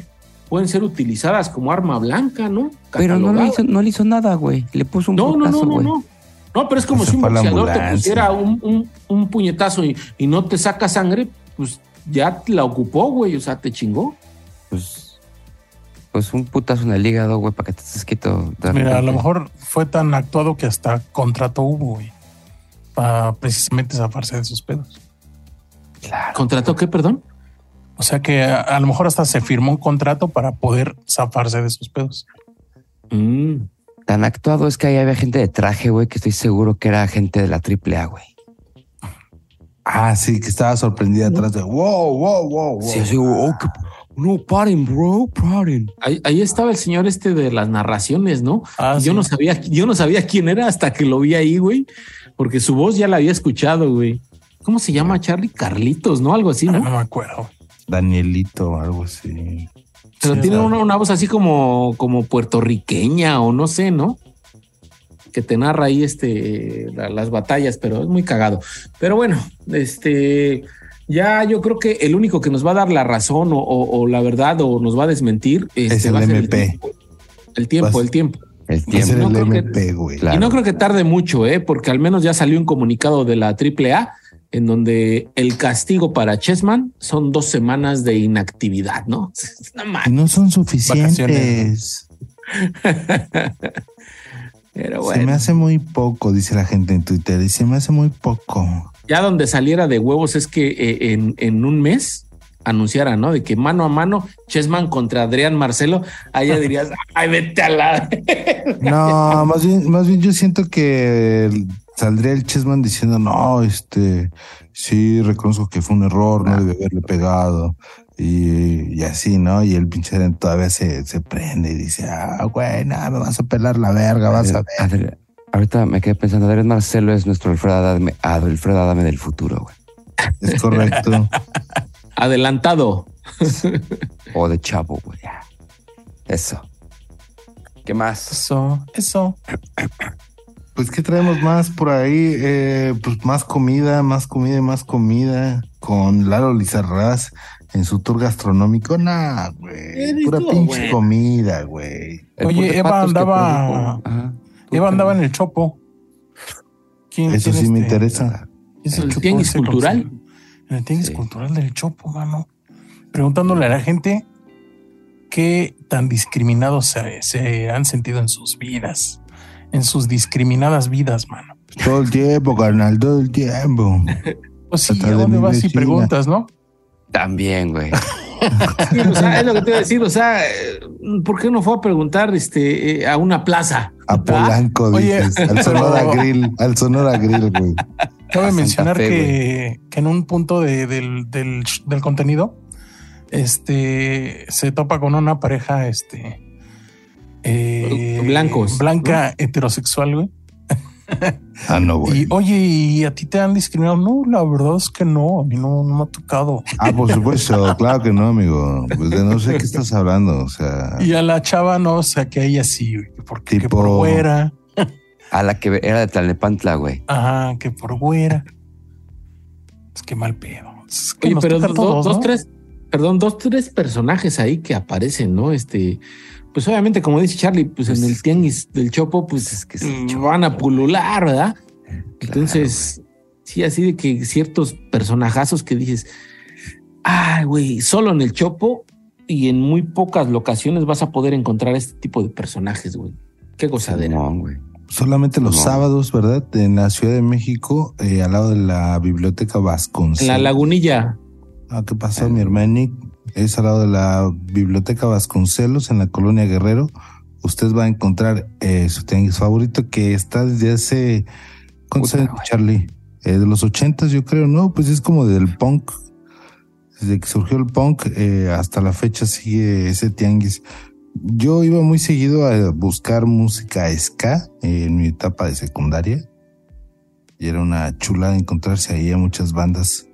pueden ser utilizadas como arma blanca, ¿no? Pero no le, hizo, no le hizo nada, güey. Le puso un no, no, no, putazo, no, güey. no. No, pero es como si un boxeador te pusiera un, un- un puñetazo y, y no te saca sangre, pues ya la ocupó, güey. O sea, te chingó. Pues, pues un putazo en el hígado, güey, para que te estés quieto. de Mira, a lo mejor fue tan actuado que hasta contrato hubo, güey. Para precisamente zafarse de sus pedos. Claro. ¿Contrató qué, perdón? O sea que a, a lo mejor hasta se firmó un contrato para poder zafarse de sus pedos. Mm. Tan actuado es que ahí había gente de traje, güey, que estoy seguro que era gente de la AAA, güey. Ah, sí, que estaba sorprendida atrás de wow, wow, wow, wow. Sí, sí, oh, qué- no, paren, bro, paren. Ahí, ahí estaba el señor este de las narraciones, ¿no? Ah, Y yo sí. no sabía, yo no sabía quién era hasta que lo vi ahí, güey, porque su voz ya la había escuchado, güey. ¿Cómo se llama Charlie? Carlitos, ¿no? Algo así, Ah, ¿no? no me acuerdo. Danielito o algo así. Pero Sí, tiene una, una voz así como, como puertorriqueña o no sé, ¿no? Que te narra ahí este, la- las batallas, pero es muy cagado. Pero bueno, este, ya yo creo que el único que nos va a dar la razón o, o- o la verdad o nos va a desmentir este, Es el va a ser MP. tiempo. El tiempo, Vas- el tiempo. El tiempo. No el creo que- MP, güey. Claro. Y no creo que tarde mucho, ¿eh? porque al menos ya salió un comunicado de la AAA en donde el castigo para Chessman son dos semanas de inactividad, ¿no? No no son suficientes. Se me hace muy poco, dice la gente en Twitter. Y se me hace muy poco. ya donde saliera de huevos es que eh, en, en un mes anunciara, ¿no? De que mano a mano, Chessman contra Adrián Marcelo, ya dirías, ay, vete a la. No, más bien, más bien yo siento que saldría el Chessman diciendo, no, este, sí, reconozco que fue un error, no debe haberle pegado. Y, y así, ¿no? Y el pinche todavía se, se prende y dice, ah, güey, nada, me vas a pelar la verga, vas a ver. Ahorita me quedé pensando, Adrián Marcelo es nuestro Alfredo Adame, Alfredo Adame del futuro, güey. Es correcto. Adelantado. O de Chavo, güey. Eso. ¿Qué más? Eso, eso. Pues, ¿qué traemos más por ahí? Eh, pues más comida, más comida y más comida. Con Lalo Lizarraz en su tour gastronómico. Nah, güey. Pura pinche comida, güey. El Oye, Eva andaba-. Ajá. Eva andaba en el chopo. ¿Quién- Eso quién sí me este? interesa. ¿Quién se ¿El tianguis ese cultural? En el tianguis Sí. cultural del Chopo, mano. Preguntándole a la gente qué tan discriminados se, se han sentido en sus vidas, en sus discriminadas vidas, mano. Todo el tiempo, carnal, todo el tiempo. Pues sí, ¿a de dónde vas y vecina. preguntas, no? También, güey. Sí, o sea, es lo que te iba a decir, o sea, ¿por qué no fue a preguntar este, eh, a una plaza? A Polanco, Oye, dices. Al pero- Sonora Grill. Al Sonora Grill, güey. Cabe mencionar Fe, que, que en un punto de- del, del, del contenido, este se topa con una pareja, este eh, Blancos, blanca, heterosexual, güey. Ah, no, güey. Y oye, ¿y a ti te han discriminado? No, la verdad es que no, a mí no, no me ha tocado. Ah, por supuesto, claro que no, amigo. Pues de no sé qué estás hablando. O sea, Y a la chava no, o sea, que ella sí, güey, que porque que Tipo- por güera, A la que era de Tlalnepantla, güey. ajá, que por güera. Es que mal pedo. Es que Oye, pero todos, dos, ¿no? tres, perdón, dos, tres personajes ahí que aparecen, ¿no? Este, pues obviamente, como dice Charlie, pues, Pues en el es- tianguis del Chopo, pues es que el Chopo, van a pulular, ¿verdad? Entonces, sí, así de que ciertos personajazos que dices, ay, güey, solo en el Chopo y en muy pocas locaciones vas a poder encontrar este tipo de personajes, güey. Qué gozadera. Simón, güey. solamente los No. sábados, ¿verdad? En la Ciudad de México, eh, al lado de la Biblioteca En Vasconcelos. la lagunilla. Ah, ¿qué pasó, mi hermano? Es al lado de la Biblioteca Vasconcelos, en la colonia Guerrero. Usted va a encontrar eh, su tianguis favorito que está desde hace. ¿Cuántos años. Charlie? Eh, de los ochentas, yo creo, ¿no? Pues es como del punk. Desde que surgió el punk eh, hasta la fecha sigue ese tianguis. Yo iba muy seguido a buscar música ska eh, en mi etapa de secundaria. Y era una chula encontrarse ahí a muchas bandas,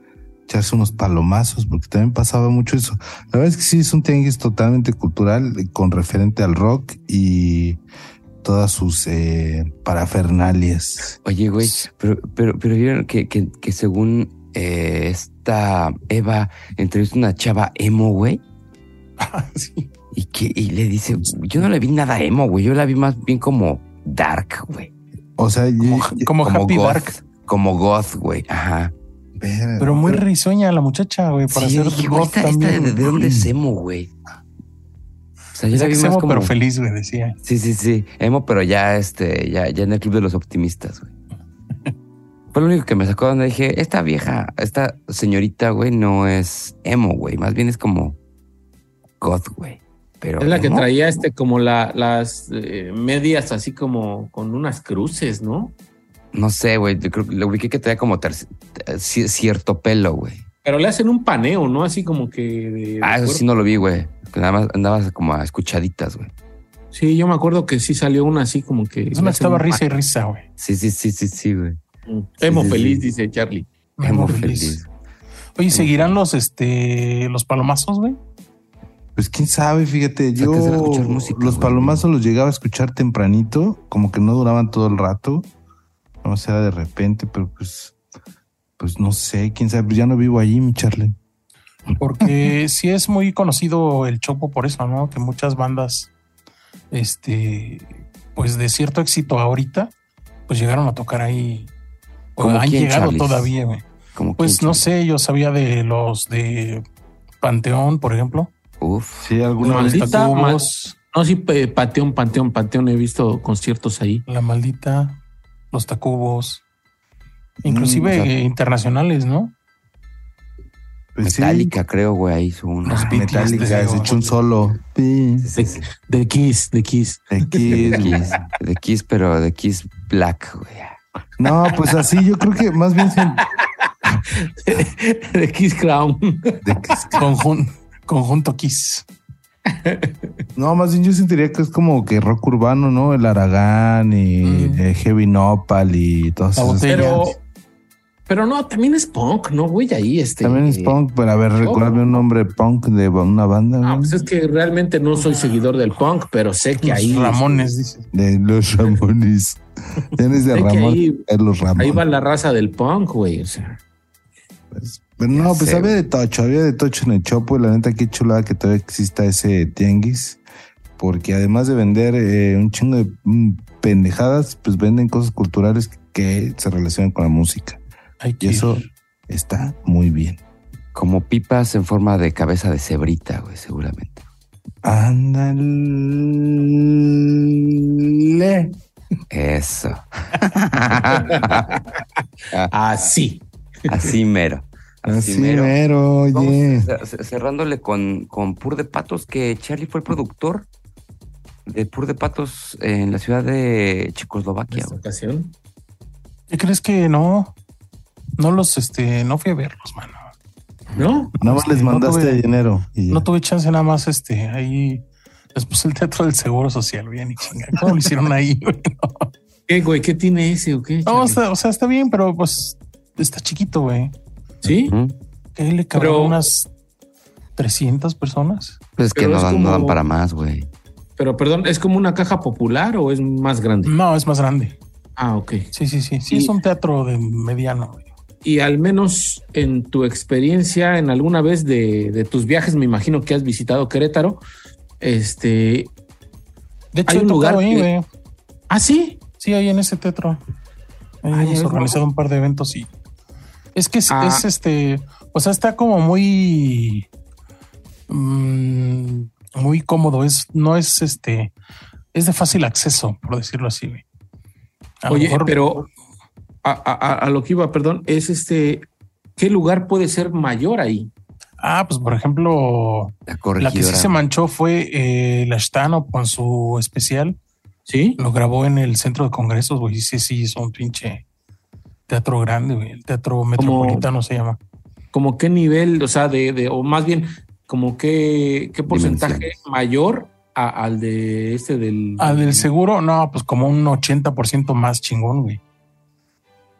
echarse unos palomazos, porque también pasaba mucho eso. La verdad es que sí, es un tianguis totalmente cultural, con referente al rock y todas sus eh, parafernalias. Oye, güey, pero, pero, pero vieron que, que, que según eh, esta Eva entrevistó una chava emo, güey, Sí. y que y le dice, yo no le vi nada emo, güey, yo la vi más bien como dark, güey. O sea, Como, como Happy goth, Dark. Como goth, güey, ajá. Pero muy risueña la muchacha, güey, para Sí, hacer dije, esta- esta también. ¿de, de dónde es emo, güey? O sea, yo la vi es más emo, como... pero feliz, güey, decía. Sí, sí, sí. Emo, pero ya este, ya, ya en el club de los optimistas, güey. Fue lo único que me sacó donde dije, esta vieja, esta señorita, güey, no es emo, güey. Más bien es como goth, güey. Pero Es la que traía este como la, las eh, medias así como con unas cruces, ¿no? No sé, güey. Yo creo que lo ubiqué que traía como ci- cierto pelo, güey. Pero le hacen un paneo, ¿no? Así como que de, de Ah, eso cuerpo. sí no lo vi, güey. Que Nada más andabas como a escuchaditas, güey. Sí, yo me acuerdo que sí salió una así como que. Una estaba risa y risa, güey. Sí, sí, sí, sí, sí, güey. paneo. Emo Sí, sí, feliz, sí. dice Charlie. Emo feliz. Oye, ¿seguirán los, este, los palomazos, güey? Pues quién sabe, fíjate, yo música, los güey. palomazos los llegaba a escuchar tempranito, como que no duraban todo el rato, no sé, era de repente, pero pues, pues no sé, quién sabe, pues ya no vivo allí, mi Charlie. Porque sí es muy conocido el Chopo por eso, ¿no? Que muchas bandas, este, pues de cierto éxito ahorita, pues llegaron a tocar ahí. O ¿Como han quién, llegado Charles? todavía, güey. Pues quién, no sé, yo sabía de los de Panteón, por ejemplo. Uf. Sí, alguna. Maldita No, sí, Panteón, Panteón, Panteón. He visto conciertos ahí. La Maldita, los Tacubos. Inclusive Mm, o sea- internacionales, ¿no? pues sí, Metallica, creo, güey. Ahí hizo una. Los Beatles Metallica, se echó un solo. De Kiss, de Kiss. de Kiss, De. Kiss, de Kiss, pero de Kiss Black, güey. No, pues así, yo creo que más bien se- de Kiss Crown. de Kiss. Conjun- conjunto Kiss. No, más bien yo sentiría que es como que rock urbano, ¿no? El Aragán y Mm. eh, Heavy Nopal y todas esas. Pero, Pero no, también es punk, ¿no, güey? Ahí este. También es punk, pero a ver, recuérdame un nombre punk de una banda. No, güey. pues es que realmente no soy seguidor del punk, pero sé que Los ahí. Ramones, dice. De los Ramones. Tienes de Ramón. ahí- los Ramones. Ahí va la raza del punk, güey. O sea, Pero no, Ya pues sé, había de tocho, había de tocho en el Chopo y la neta qué chulada que todavía exista ese tianguis, porque además de vender eh, un chingo de mm, pendejadas, pues venden cosas culturales que se relacionan con la música. Que Y eso está muy bien. Como pipas en forma de cabeza de cebrita, güey, seguramente. Ándale. Eso. así. Así mero. Así mero, Vamos oye. cer- cerrándole con, con Pur de Patos, que Charlie fue el productor de Pur de Patos en la ciudad de En Checoslovaquia. esta güey. ocasión. ¿Qué crees que no? No los, este, no fui a verlos, mano. ¿No? Nada más este, les no mandaste tuve- dinero. Y. No tuve chance nada más, este, ahí. Les puse el teatro del Seguro Social, bien y chinga. ¿Cómo lo hicieron ahí? güey? No, ¿Qué, güey? ¿Qué tiene ese o qué? No, Charlie? está- o sea, está bien, pero pues está chiquito, güey. ¿Sí? Que le cabrán Pero- unas 300 personas. Pues es que Pero no es dan, no dan como- para más, güey. Pero perdón, ¿es como una caja popular o es más grande? No, es más grande. Ah, ok. Sí, sí, sí. Sí, Y- es un teatro de mediano. güey. Y al menos en tu experiencia, en alguna vez de, de tus viajes, me imagino que has visitado Querétaro. Este. De hecho, Hay un lugar ahí, que- güey. Ah, sí. Sí, ahí en ese teatro. Ahí Ah, hemos organizado un par de eventos y es que es, Ah. es, este, o sea, está como muy, mm, muy cómodo. Es, no es este, es de fácil acceso, por decirlo así. güey. A Oye, mejor- pero a, a- a lo que iba, perdón, es este. ¿Qué lugar puede ser mayor ahí? ah, pues por ejemplo, La que sí se manchó fue eh, la Stano con su especial. Sí. Lo grabó en el centro de congresos, güey. Sí, sí, es un pinche teatro grande, güey. El teatro metropolitano se llama. ¿Como qué nivel, o sea, de, de o más bien, como qué, qué porcentaje mayor a- al de este del. Al del seguro, no, pues como un 80% más chingón, güey.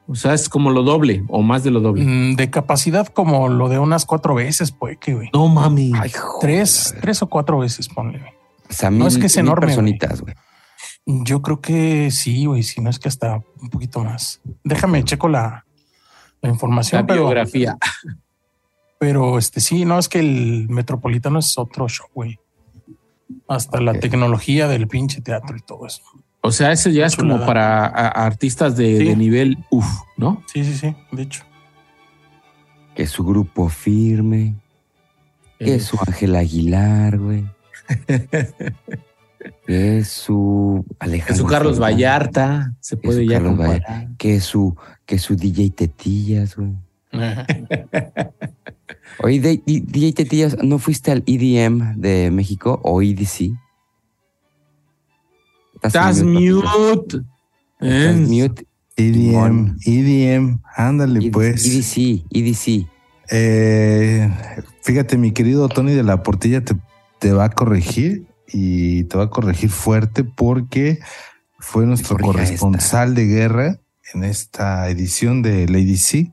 O sea, es como lo doble o más de lo doble. Mm, De capacidad como lo de unas cuatro veces, pues, que, güey. No mami. Ay, joder, Tres, tres o cuatro veces, ponle, güey. O sea, no, mil, es que es enorme, personitas, güey. Yo creo que sí, güey, si no es que hasta un poquito más. Déjame checo la, la información, La pero, biografía. pero este sí, no es que el metropolitano es otro show, güey. Hasta la tecnología del pinche teatro y todo eso. O sea, eso ya es como para a- a artistas de, Sí. de nivel uff, ¿no? Sí, sí, sí, de hecho. Que su grupo firme. Que Eh, su Ángel Aguilar, güey. que su que Alejandro. su Carlos Fernández, Vallarta se Que puede su ya Carlos comparar. Vallarta, Que su, que su DJ Tetillas, güey. Oye, de- DJ Tetillas, ¿no fuiste al EDM de México o EDC? Estás mute. Estás mute. EDM, EDM, ándale ED- pues. EDC, EDC. Eh, fíjate, mi querido Tony de la Portilla te, te va a corregir y te va a corregir fuerte porque fue nuestro corrija corresponsal de guerra en esta edición de Lady C.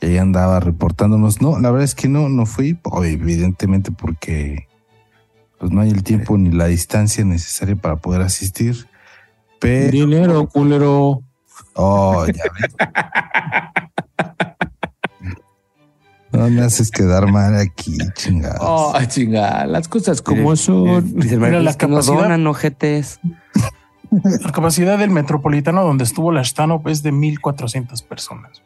Y ahí andaba reportándonos. No, la verdad es que no, no fui, evidentemente porque pues no hay el tiempo ni la distancia necesaria para poder asistir. Pero, Dinero, culero. oh, ya ves. No me haces quedar mal aquí, chingados. Oh, chinga, las cosas como son. Mira, la no capacidad- donan, ojetes. La capacidad del metropolitano donde estuvo la Stanop es de 1400 personas.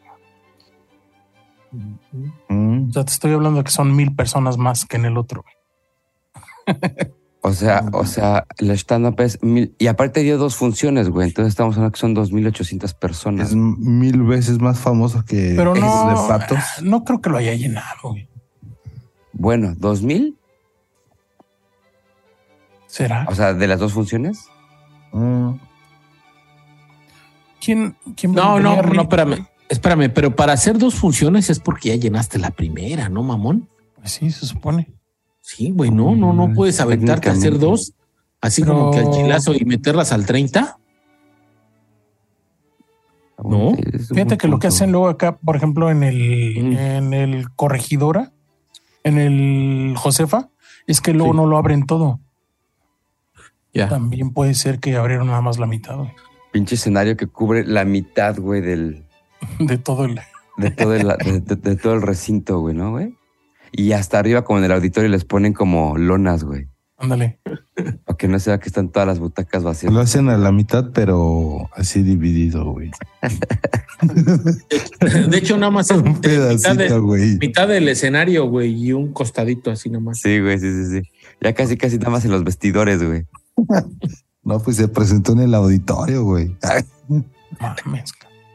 Mm. O sea, te estoy hablando de que son mil personas más que en el otro. O sea, o sea, el stand-up es mil, y aparte dio dos funciones, güey. Entonces estamos hablando que son 2.800 personas. Es mil veces más famoso que Pero no, de patos. no creo que lo haya llenado. güey. Bueno, ¿2.000? ¿Será? O sea, de las dos funciones. Mm. ¿Quién, quién No, no, no, espérame. Espérame, pero para hacer dos funciones es porque ya llenaste la primera, ¿no, mamón? Pues sí, se supone. Sí, güey, no, no, no Mm, puedes aventarte a hacer dos, así Pero- como que al chilazo y meterlas al 30. No. Fíjate que lo que hacen luego acá, por ejemplo, en el, Mm. en el corregidora, en el Josefa, es que luego Sí. no lo abren todo. Ya. También puede ser que abrieron nada más la mitad güey, Pinche escenario que cubre la mitad, güey, del, de todo el. de todo el, de, de- de todo el recinto, güey, ¿no, güey? Y hasta arriba, como en el auditorio, les ponen como lonas, güey. Ándale. Para que no se vea que están todas las butacas vacías. Lo hacen a la mitad, pero así dividido, güey. De hecho, nada más es Un mitad, de- pedacito, güey. mitad del escenario, güey, y un costadito así nomás. Sí, güey, sí, sí, sí. Ya casi, casi nada más en los vestidores, güey. No, pues se presentó en el auditorio, güey. Mames.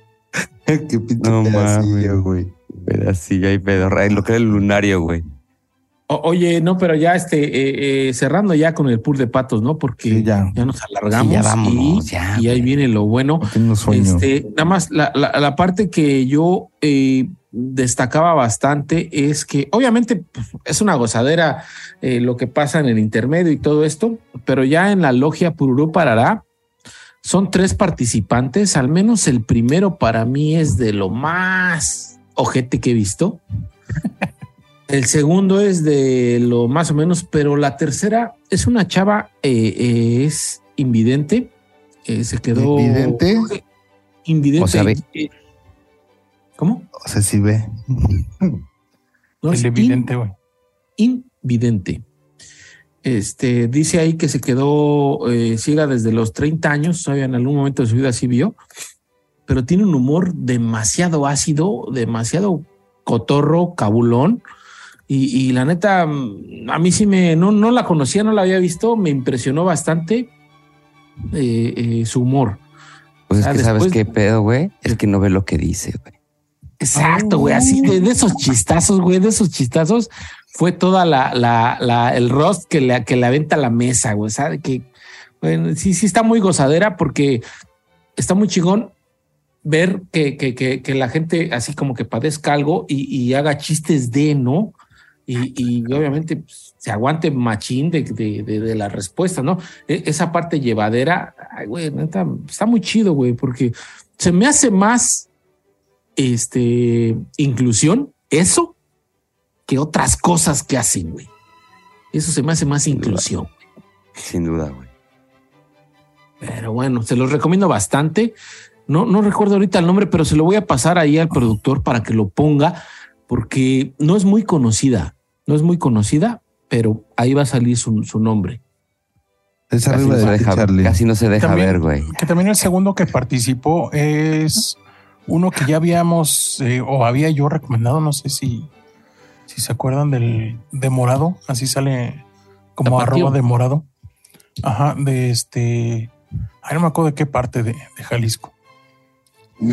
Qué pinche No pedacillo, mames. güey. Pero así, hay pedo. Lo que era el lunario, güey. O- oye, no, pero ya este, eh, eh, cerrando ya con el pool de patos, ¿no? Porque Sí, ya. ya nos alargamos. Sí, ya vámonos, y, ya, y ahí viene lo bueno. Este, nada más la, la- la parte que yo eh, destacaba bastante es que obviamente pues, es una gozadera eh, lo que pasa en el intermedio y todo esto, pero ya en la logia Pururú Parará son tres participantes, al menos el primero para mí es de lo más ojete que he visto. El segundo es de lo más o menos, pero la tercera es una chava, eh, eh, es invidente, eh, se quedó ¿Invidente? invidente. O sea, ve. ¿Cómo? O sea, sí ve. No, es el evidente, güey. in- invidente. Este dice ahí que se quedó eh, ciega desde los 30 años, todavía en algún momento de su vida sí vio, pero tiene un humor demasiado ácido, demasiado cotorro, cabulón. Y, y la neta, mm, a mí sí me, no, no la conocía, no la había visto, me impresionó bastante eh, eh, su humor. Pues es que, ¿sabes qué pedo, güey? Es que no ve lo que dice, güey. Exacto, güey, así de, de esos chistazos, güey, de esos chistazos fue toda la, la, la el roast que le, que le aventa a la mesa, güey, sabe que, bueno, sí, sí está muy gozadera porque está muy chingón ver que, que, que, que la gente así como que padezca algo y, y haga chistes de, ¿no? Y, y obviamente pues, se aguante machín de, de, de, de la respuesta, ¿no? E- esa parte llevadera, ay, güey, neta, está muy chido, güey, porque se me hace más este, inclusión, eso, que otras cosas que hacen, güey. Eso se me hace más inclusión. Sin duda, güey. Pero bueno, se los recomiendo bastante. No, no recuerdo ahorita el nombre, pero se lo voy a pasar ahí al productor para que lo ponga, porque no es muy conocida. No es muy conocida, pero ahí va a salir su, su nombre. Es Casi arriba no, se de deja, Charlie. casi no se deja También- ver, güey. Que también el segundo que participó es uno que ya habíamos eh, o había yo recomendado, no sé si, si se acuerdan del de morado, así sale como Tapatío. arroba de morado. Ajá, de este. Ay, no me acuerdo de qué parte de, de Jalisco. Y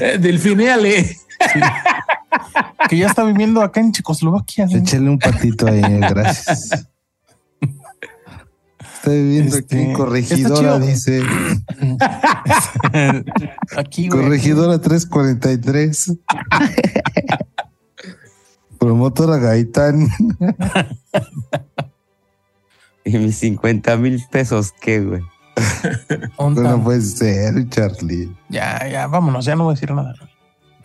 Eh, Delfinéale. Que ya está viviendo acá en Checoslovaquia. ¿sí? échale un patito ahí, gracias. Está viviendo aquí en Este, Corregidora, dice. Aquí, güey. Corregidora 343. Promotora Gaitán. Y mis 50 mil pesos, ¿qué, güey? ¿Dónde No puede ser, Charlie. Ya, ya, vámonos, ya no voy a decir nada.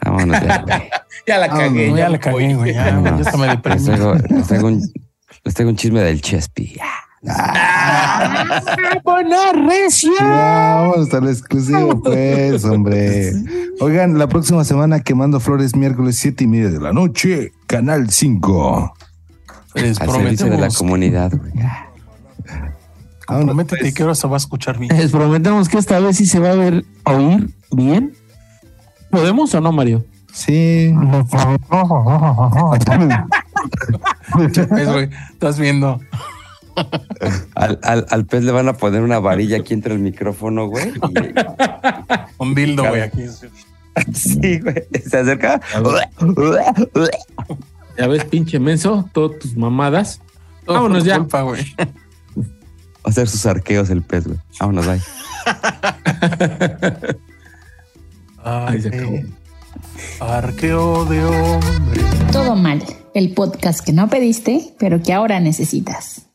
Vámonos ya, güey. Ya la Ah, cagué. Ya le cagué, güey. Ya, ya hasta me Les traigo, les traigo un, les traigo un chisme del Chespi. Buena recia. Vamos al exclusivo, pues, hombre. Oigan, la próxima semana quemando flores, miércoles siete y media de la noche, Canal 5. Les Al servicio de la prometemos. comunidad, güey. Prométete que ahora se va a escuchar bien. Les prometemos que esta vez sí se va a ver oír bien. ¿Podemos o no, Mario? Sí. Estás viendo. Al, al, al pez le van a poner una varilla aquí entre el micrófono, güey. y- Un dildo, güey, aquí. sí, güey. Se acerca. Ya ves, pinche menso, todas tus mamadas. Vámonos ya. culpa, güey. Va a hacer sus arqueos el pez, güey. Vámonos, bye. Ahí se acabó. Arqueo de hombre. Todo mal, el podcast que no pediste, pero que ahora necesitas.